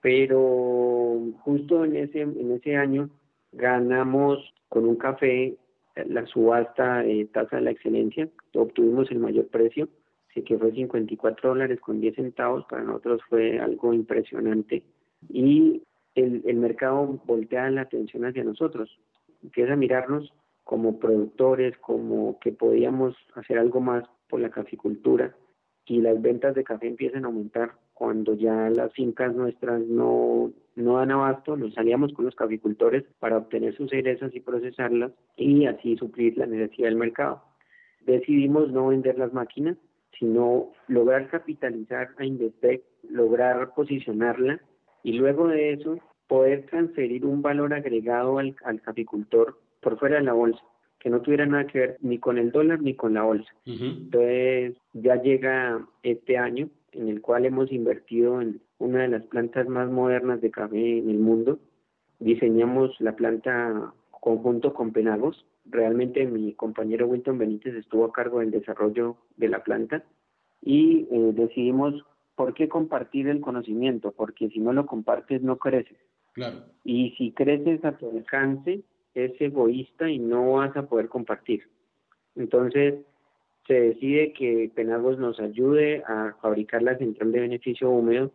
Pero justo en ese, en ese año ganamos con un café la subasta de tasa de la excelencia, obtuvimos el mayor precio, así que fue 54 dólares con 10 centavos, para nosotros fue algo impresionante y el, el mercado voltea la atención hacia nosotros, empieza a mirarnos como productores, como que podíamos hacer algo más por la caficultura y las ventas de café empiezan a aumentar cuando ya las fincas nuestras no, no dan abasto, nos salíamos con los caficultores para obtener sus cerezas y procesarlas y así suplir la necesidad del mercado. Decidimos no vender las máquinas, sino lograr capitalizar a Indestec, lograr posicionarla y luego de eso poder transferir un valor agregado al, al caficultor por fuera de la bolsa que no tuviera nada que ver ni con el dólar ni con la bolsa. Entonces ya llega este año en el cual hemos invertido en una de las plantas más modernas de café en el mundo. Diseñamos la planta conjunto con Penagos. Realmente mi compañero Wilton Benítez estuvo a cargo del desarrollo de la planta y eh, decidimos por qué compartir el conocimiento, porque si no lo compartes no creces. Claro. Y si creces a tu alcance, es egoísta y no vas a poder compartir. Entonces, se decide que Penagos nos ayude a fabricar la central de beneficio húmedo,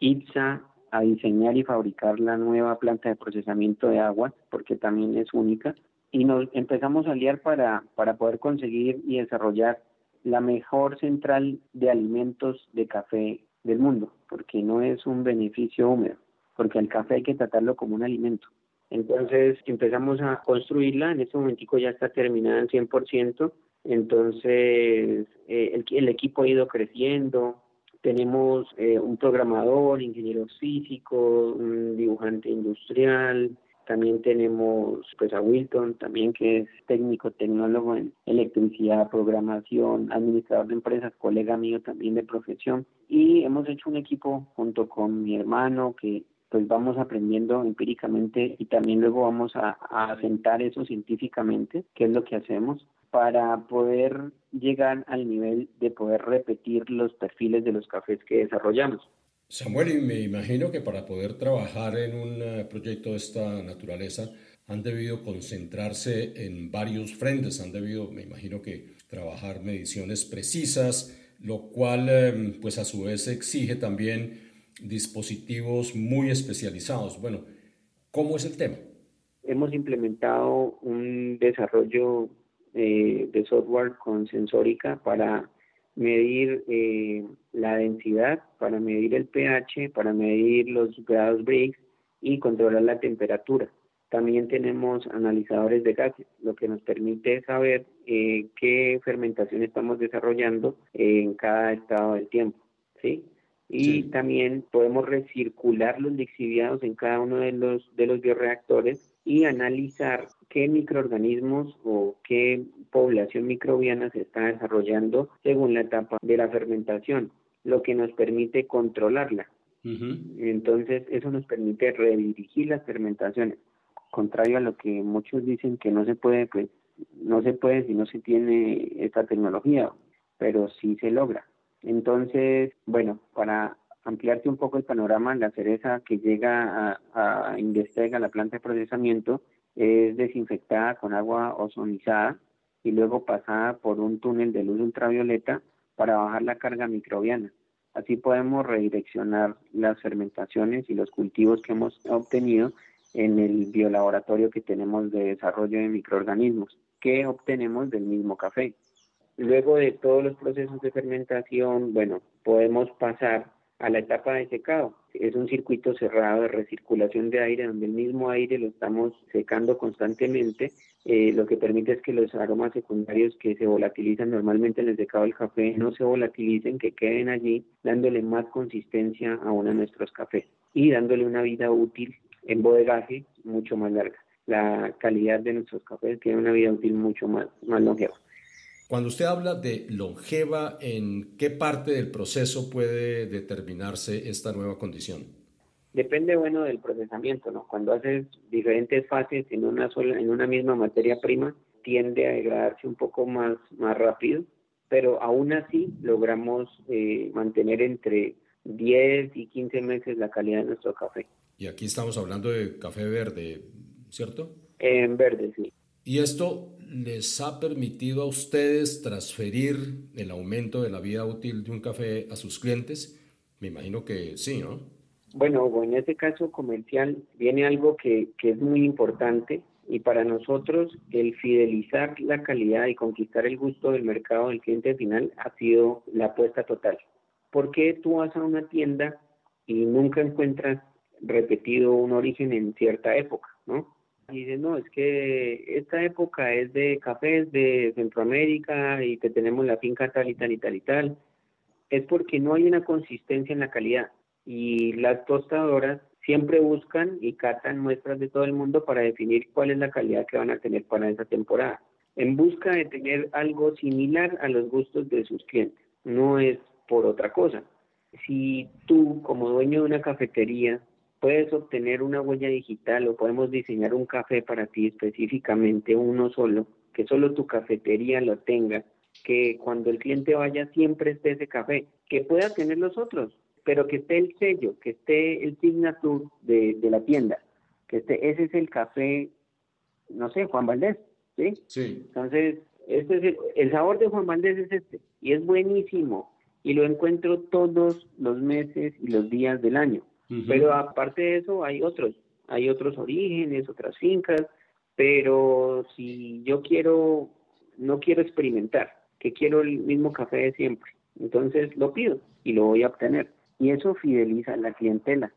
IPSA a diseñar y fabricar la nueva planta de procesamiento de agua, porque también es única, y nos empezamos a aliar para, para poder conseguir y desarrollar la mejor central de alimentos de café del mundo, porque no es un beneficio húmedo, porque el café hay que tratarlo como un alimento. Entonces empezamos a construirla, en este momentico ya está terminada al 100%, entonces eh, el, equipo ha ido creciendo, tenemos eh, un programador, ingeniero físico, un dibujante industrial, también tenemos pues a Wilton, también que es técnico tecnólogo en electricidad, programación, administrador de empresas, colega mío también de profesión. Y hemos hecho un equipo junto con mi hermano que pues vamos aprendiendo empíricamente y también luego vamos a, a asentar eso científicamente, que es lo que hacemos para poder llegar al nivel de poder repetir los perfiles de los cafés que desarrollamos. Samuel, y me imagino que para poder trabajar en un eh, proyecto de esta naturaleza han debido concentrarse en varios frentes, han debido, me imagino que trabajar mediciones precisas, lo cual em, pues a su vez exige también dispositivos muy especializados. Bueno, ¿cómo es el tema? Hemos implementado un desarrollo eh, de software con sensórica para medir eh, la densidad, para medir el pH, para medir los grados Briggs y controlar la temperatura. También tenemos analizadores de gases, lo que nos permite saber eh, qué fermentación estamos desarrollando en cada estado del tiempo. ¿sí? Y también podemos recircular los lixiviados en cada uno de los, de los bioreactores y analizar qué microorganismos o qué población microbiana se está desarrollando según la etapa de la fermentación, lo que nos permite controlarla. Entonces, eso nos permite redirigir las fermentaciones, contrario a lo que muchos dicen que no se puede, pues no se puede si no se tiene esta tecnología, pero sí se logra. Entonces, bueno, para ampliarte un poco el panorama, la cereza que llega a, a la planta de procesamiento, es desinfectada con agua ozonizada y luego pasada por un túnel de luz ultravioleta para bajar la carga microbiana. Así podemos redireccionar las fermentaciones y los cultivos que hemos obtenido en el biolaboratorio que tenemos de desarrollo de microorganismos que obtenemos del mismo café. Luego de todos los procesos de fermentación, bueno, podemos pasar a la etapa de secado. Es un circuito cerrado de recirculación de aire donde el mismo aire lo estamos secando constantemente, eh, lo que permite es que los aromas secundarios que se volatilizan normalmente en el secado del café no se volatilicen, que queden allí, dándole más consistencia aún a nuestros cafés y dándole una vida útil en bodegaje mucho más larga. La calidad de nuestros cafés tiene una vida útil mucho más, más longeva. Cuando usted habla de longeva, ¿en qué parte del proceso puede determinarse esta nueva condición? Depende, bueno, del procesamiento, ¿no? Cuando haces diferentes fases en una sola, en una misma materia prima, tiende a degradarse un poco más, más rápido, pero aún así logramos eh, mantener entre 10 y 15 meses la calidad de nuestro café. Y aquí estamos hablando de café verde, ¿cierto? En verde, sí. ¿Y esto les ha permitido a ustedes transferir el aumento de la vida útil de un café a sus clientes? Me imagino que sí, ¿no? Bueno, en este caso comercial viene algo que, que es muy importante y para nosotros el fidelizar la calidad y conquistar el gusto del mercado del cliente final ha sido la apuesta total. ¿Por qué tú vas a una tienda y nunca encuentras repetido un origen en cierta época, ¿no? Y dice, no, es que esta época es de cafés de Centroamérica y que tenemos la finca tal y tal y tal y tal. Es porque no hay una consistencia en la calidad. Y las tostadoras siempre buscan y catan muestras de todo el mundo para definir cuál es la calidad que van a tener para esa temporada. En busca de tener algo similar a los gustos de sus clientes. No es por otra cosa. Si tú, como dueño de una cafetería, puedes obtener una huella digital o podemos diseñar un café para ti específicamente, uno solo, que solo tu cafetería lo tenga, que cuando el cliente vaya siempre esté ese café, que pueda tener los otros, pero que esté el sello, que esté el signature de, la tienda, que esté, ese es el café, no sé, Juan Valdés, ¿sí? Sí. Entonces, este es el, el sabor de Juan Valdés es este, y es buenísimo, y lo encuentro todos los meses y los días del año. Pero aparte de eso hay otros, hay otros orígenes, otras fincas, pero si yo quiero, no quiero experimentar, que quiero el mismo café de siempre, entonces lo pido y lo voy a obtener. Y eso fideliza a la clientela.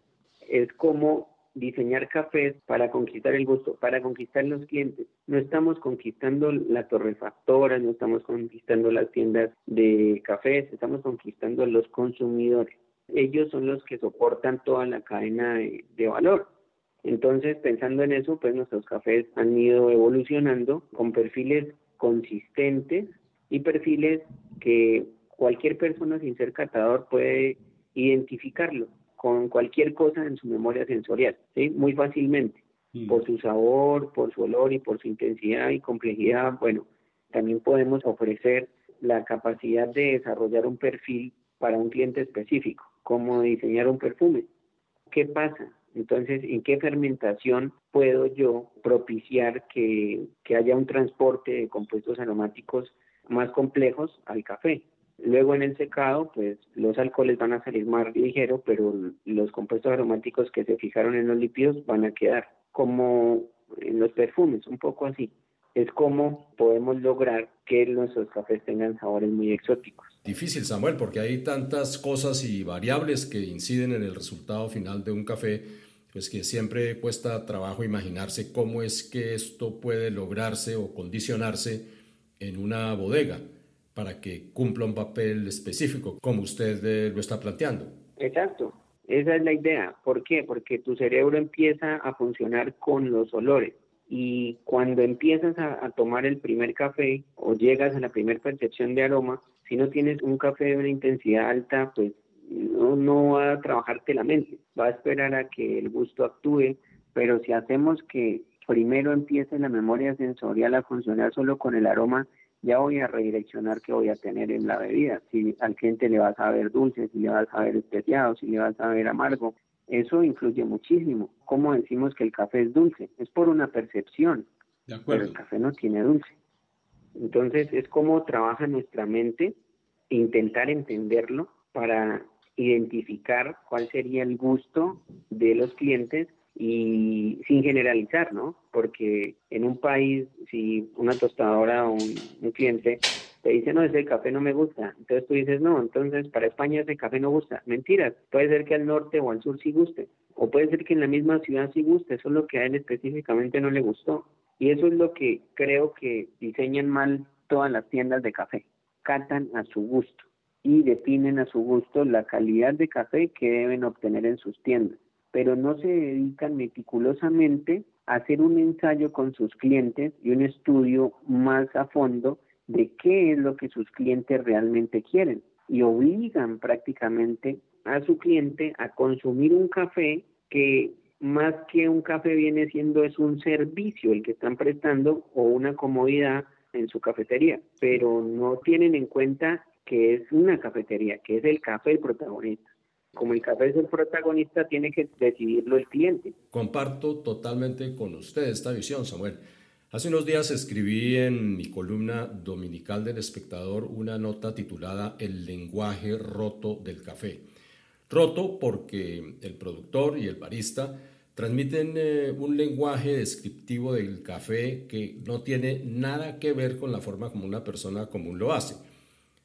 Es como diseñar cafés para conquistar el gusto, para conquistar los clientes. No estamos conquistando la torrefactora, no estamos conquistando las tiendas de cafés, estamos conquistando a los consumidores ellos son los que soportan toda la cadena de, valor. Entonces, pensando en eso, pues nuestros cafés han ido evolucionando con perfiles consistentes y perfiles que cualquier persona sin ser catador puede identificarlo con cualquier cosa en su memoria sensorial, ¿sí? Muy fácilmente, mm. por su sabor, por su olor y por su intensidad y complejidad. Bueno, también podemos ofrecer la capacidad de desarrollar un perfil para un cliente específico cómo diseñar un perfume. ¿Qué pasa? Entonces, ¿en qué fermentación puedo yo propiciar que, haya un transporte de compuestos aromáticos más complejos al café? Luego en el secado, pues los alcoholes van a salir más ligeros, pero los compuestos aromáticos que se fijaron en los lípidos van a quedar como en los perfumes, un poco así es cómo podemos lograr que nuestros cafés tengan sabores muy exóticos. Difícil, Samuel, porque hay tantas cosas y variables que inciden en el resultado final de un café, pues que siempre cuesta trabajo imaginarse cómo es que esto puede lograrse o condicionarse en una bodega para que cumpla un papel específico, como usted eh, lo está planteando. Exacto, esa es la idea. ¿Por qué? Porque tu cerebro empieza a funcionar con los olores y cuando empiezas a, tomar el primer café o llegas a la primera percepción de aroma, si no tienes un café de una intensidad alta, pues no, no va a trabajarte la mente, va a esperar a que el gusto actúe, pero si hacemos que primero empiece la memoria sensorial a funcionar solo con el aroma, ya voy a redireccionar qué voy a tener en la bebida. Si al cliente le va a saber dulce, si le va a saber especiado, si le va a saber amargo, eso influye muchísimo. ¿Cómo decimos que el café es dulce? Es por una percepción, pero el café no tiene dulce. Entonces es como trabaja nuestra mente, intentar entenderlo para identificar cuál sería el gusto de los clientes y sin generalizar, ¿no? Porque en un país, si una tostadora o un, cliente te dice, no, ese café no me gusta, entonces tú dices, no, entonces para España ese café no gusta. Mentiras, puede ser que al norte o al sur sí guste, o puede ser que en la misma ciudad sí guste, eso es lo que a él específicamente no le gustó. Y eso es lo que creo que diseñan mal todas las tiendas de café, catan a su gusto y definen a su gusto la calidad de café que deben obtener en sus tiendas. Pero no se dedican meticulosamente a hacer un ensayo con sus clientes y un estudio más a fondo de qué es lo que sus clientes realmente quieren. Y obligan prácticamente a su cliente a consumir un café que más que un café viene siendo es un servicio el que están prestando o una comodidad en su cafetería, pero no tienen en cuenta que es una cafetería, que es el café el protagonista como el café es el protagonista, tiene que decidirlo el cliente. Comparto totalmente con usted esta visión, Samuel. Hace unos días escribí en mi columna dominical del espectador una nota titulada El lenguaje roto del café. Roto porque el productor y el barista transmiten eh, un lenguaje descriptivo del café que no tiene nada que ver con la forma como una persona común lo hace.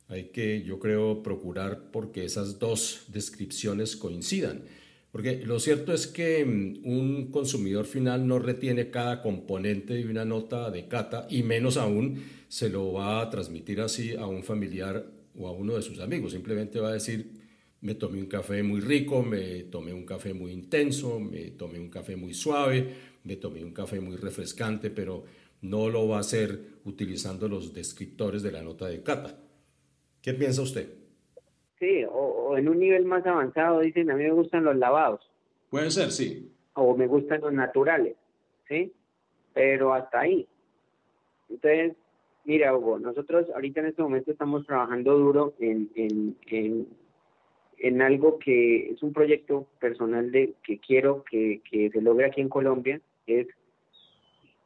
Hay que, yo creo, procurar porque esas dos descripciones coincidan. Porque lo cierto es que mm, un consumidor final no retiene cada componente de una nota de cata y menos aún se lo va a transmitir así a un familiar o a uno de sus amigos. Simplemente va a decir, me tomé un café muy rico, me tomé un café muy intenso, me tomé un café muy suave, me tomé un café muy refrescante, pero no lo va a hacer utilizando los descriptores de la nota de cata. ¿Qué piensa usted? Sí, o, en un nivel más avanzado dicen, a mí me gustan los lavados. Puede ser, sí. O me gustan los naturales, ¿sí? Pero hasta ahí. Entonces, mira, Hugo, nosotros ahorita en este momento estamos trabajando duro en, en, en, en algo que es un proyecto personal de que quiero que, que se logre aquí en Colombia, es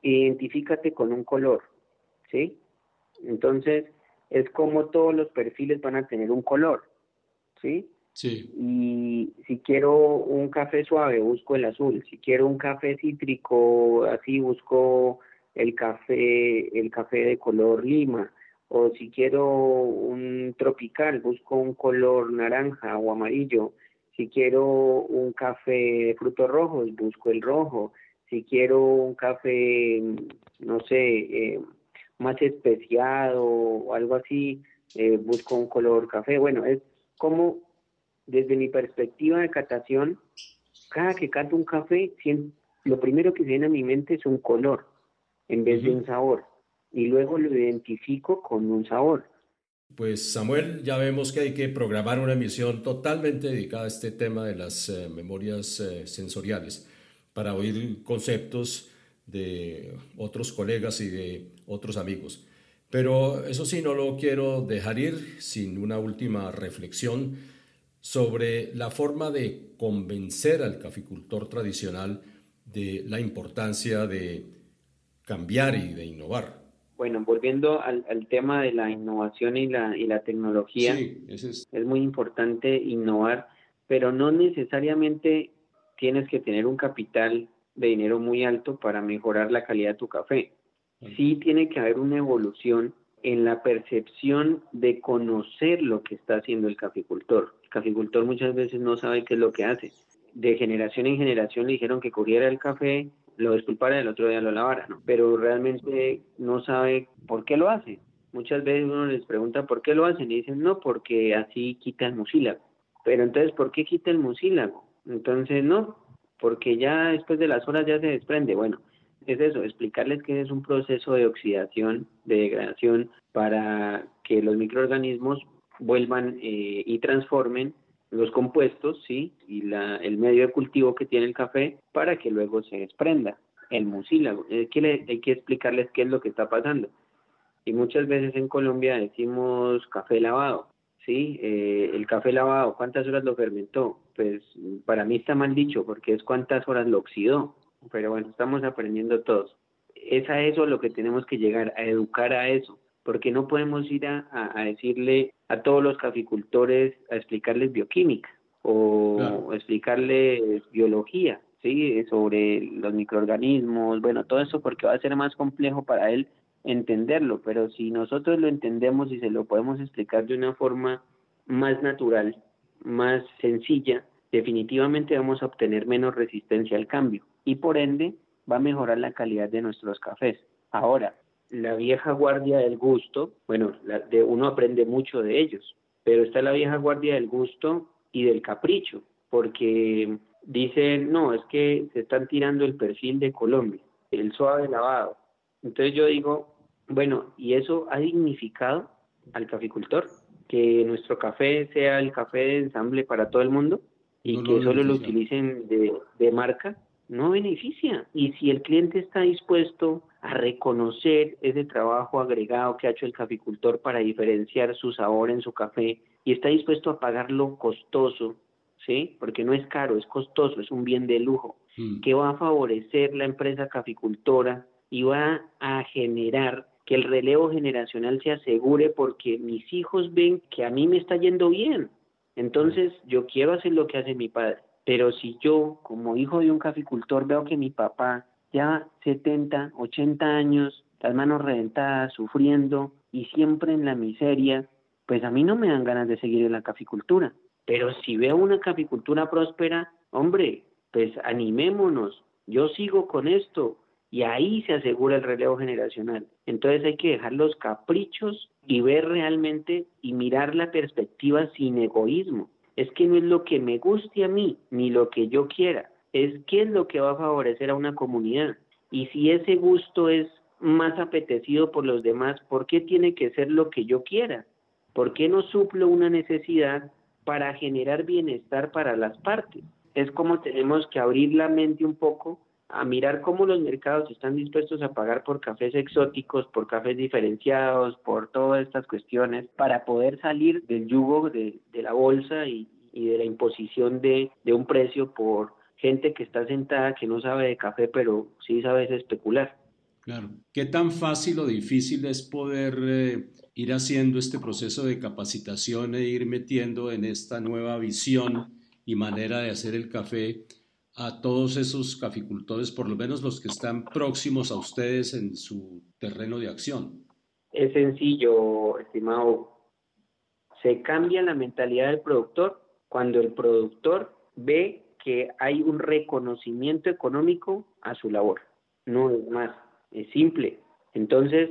identifícate con un color, ¿sí? Entonces, es como todos los perfiles van a tener un color, ¿sí? Sí. Y si quiero un café suave, busco el azul. Si quiero un café cítrico, así busco el café, el café de color lima. O si quiero un tropical, busco un color naranja o amarillo. Si quiero un café de frutos rojos, busco el rojo. Si quiero un café, no sé, eh, más especiado o algo así, eh, busco un color café. Bueno, es como desde mi perspectiva de catación, cada que cato un café, lo primero que viene a mi mente es un color en vez de un sabor y luego lo identifico con un sabor. Pues Samuel, ya vemos que hay que programar una emisión totalmente dedicada a este tema de las eh, memorias eh, sensoriales para oír conceptos de otros colegas y de otros amigos. Pero eso sí, no lo quiero dejar ir sin una última reflexión sobre la forma de convencer al caficultor tradicional de la importancia de cambiar y de innovar. Bueno, volviendo al, tema de la innovación y la, y la tecnología, es. es muy importante innovar, pero no necesariamente tienes que tener un capital de dinero muy alto para mejorar la calidad de tu café. Sí tiene que haber una evolución en la percepción de conocer lo que está haciendo el caficultor. El caficultor muchas veces no sabe qué es lo que hace. De generación en generación le dijeron que cogiera el café, lo disculpara y el otro día lo lavara, ¿no? Pero realmente no sabe por qué lo hace. Muchas veces uno les pregunta por qué lo hacen y dicen, no, porque así quita el mucílago. Pero entonces, ¿por qué quita el mucílago? Entonces, no, porque ya después de las horas ya se desprende. Bueno, es eso, explicarles que es un proceso de oxidación, de degradación, para que los microorganismos vuelvan eh, y transformen los compuestos, ¿sí? Y la, el medio de cultivo que tiene el café para que luego se desprenda el mucílago. Hay que, hay que explicarles qué es lo que está pasando. Y muchas veces en Colombia decimos café lavado, ¿sí? Eh, el café lavado, ¿cuántas horas lo fermentó? Pues para mí está mal dicho porque es cuántas horas lo oxidó, pero bueno, estamos aprendiendo todos. Es a eso lo que tenemos que llegar, a educar a eso, porque no podemos ir a, a, decirle a todos los caficultores, a explicarles bioquímica o explicarles biología, ¿sí? Sobre los microorganismos, bueno, todo eso porque va a ser más complejo para él entenderlo, pero si nosotros lo entendemos y se lo podemos explicar de una forma más natural, más sencilla, definitivamente vamos a obtener menos resistencia al cambio y por ende va a mejorar la calidad de nuestros cafés. Ahora, la vieja guardia del gusto, bueno, de, uno aprende mucho de ellos, pero está la vieja guardia del gusto y del capricho, porque dicen, no, es que se están tirando el perfil de Colombia, el suave lavado. Entonces yo digo, bueno, ¿y eso ha dignificado al caficultor? Que nuestro café sea el café de ensamble para todo el mundo y que solo lo utilicen de, de marca, no beneficia. Y si el cliente está dispuesto a reconocer ese trabajo agregado que ha hecho el caficultor para diferenciar su sabor en su café y está dispuesto a pagarlo costoso, ¿sí? Porque no es caro, es costoso, es un bien de lujo, hmm. que va a favorecer la empresa caficultora y va a generar que el relevo generacional se asegure porque mis hijos ven que a mí me está yendo bien. Entonces yo quiero hacer lo que hace mi padre. Pero si yo, como hijo de un caficultor, veo que mi papá ya 70, 80 años, las manos reventadas, sufriendo y siempre en la miseria, pues a mí no me dan ganas de seguir en la caficultura. Pero si veo una caficultura próspera, hombre, pues animémonos, yo sigo con esto y ahí se asegura el relevo generacional. Entonces hay que dejar los caprichos y ver realmente y mirar la perspectiva sin egoísmo. Es que no es lo que me guste a mí ni lo que yo quiera, es qué es lo que va a favorecer a una comunidad. Y si ese gusto es más apetecido por los demás, ¿por qué tiene que ser lo que yo quiera? ¿Por qué no suplo una necesidad para generar bienestar para las partes? Es como tenemos que abrir la mente un poco a mirar cómo los mercados están dispuestos a pagar por cafés exóticos, por cafés diferenciados, por todas estas cuestiones, para poder salir del yugo de, la bolsa y, de la imposición de un precio por gente que está sentada que no sabe de café, pero sí sabe especular. Claro. ¿Qué tan fácil o difícil es poder eh, ir haciendo este proceso de capacitación e ir metiendo en esta nueva visión y manera de hacer el café a todos esos caficultores, por lo menos los que están próximos a ustedes en su terreno de acción? Es sencillo, estimado. Se cambia la mentalidad del productor cuando el productor ve que hay un reconocimiento económico a su labor. No es más, es simple. Entonces,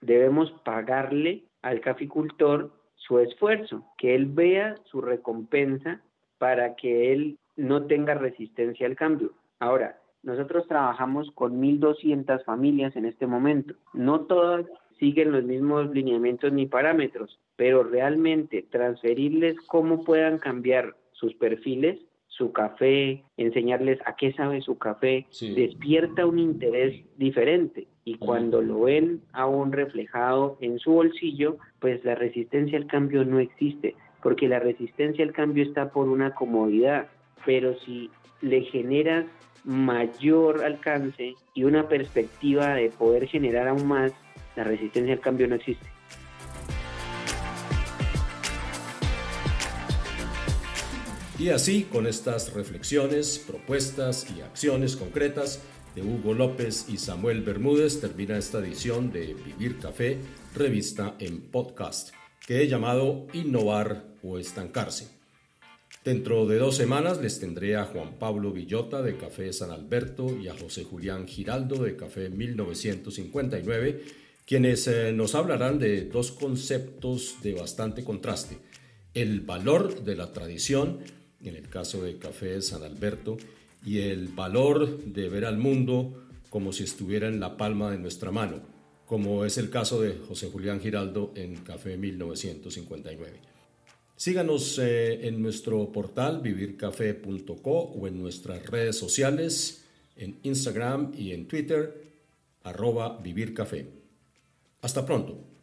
debemos pagarle al caficultor su esfuerzo, que él vea su recompensa para que él no tenga resistencia al cambio. Ahora, nosotros trabajamos con 1.200 familias en este momento. No todas siguen los mismos lineamientos ni parámetros, pero realmente transferirles cómo puedan cambiar sus perfiles su café, enseñarles a qué sabe su café, despierta un interés diferente. Y cuando lo ven aún reflejado en su bolsillo, pues la resistencia al cambio no existe, porque la resistencia al cambio está por una comodidad. Pero si le generas mayor alcance y una perspectiva de poder generar aún más, la resistencia al cambio no existe. Y así, con estas reflexiones, propuestas y acciones concretas de Hugo López y Samuel Bermúdez, termina esta edición de Vivir Café, revista en podcast, que he llamado Innovar o Estancarse. Dentro de dos semanas les tendré a Juan Pablo Villota de Café San Alberto y a José Julián Giraldo de Café 1959, quienes eh, nos hablarán de dos conceptos de bastante contraste, el valor de la tradición en el caso de Café San Alberto, y el valor de ver al mundo como si estuviera en la palma de nuestra mano, como es el caso de José Julián Giraldo en Café 1959. Síganos eh, en nuestro portal vivircafé.co o en nuestras redes sociales, en Instagram y en Twitter, arroba vivircafé. Hasta pronto.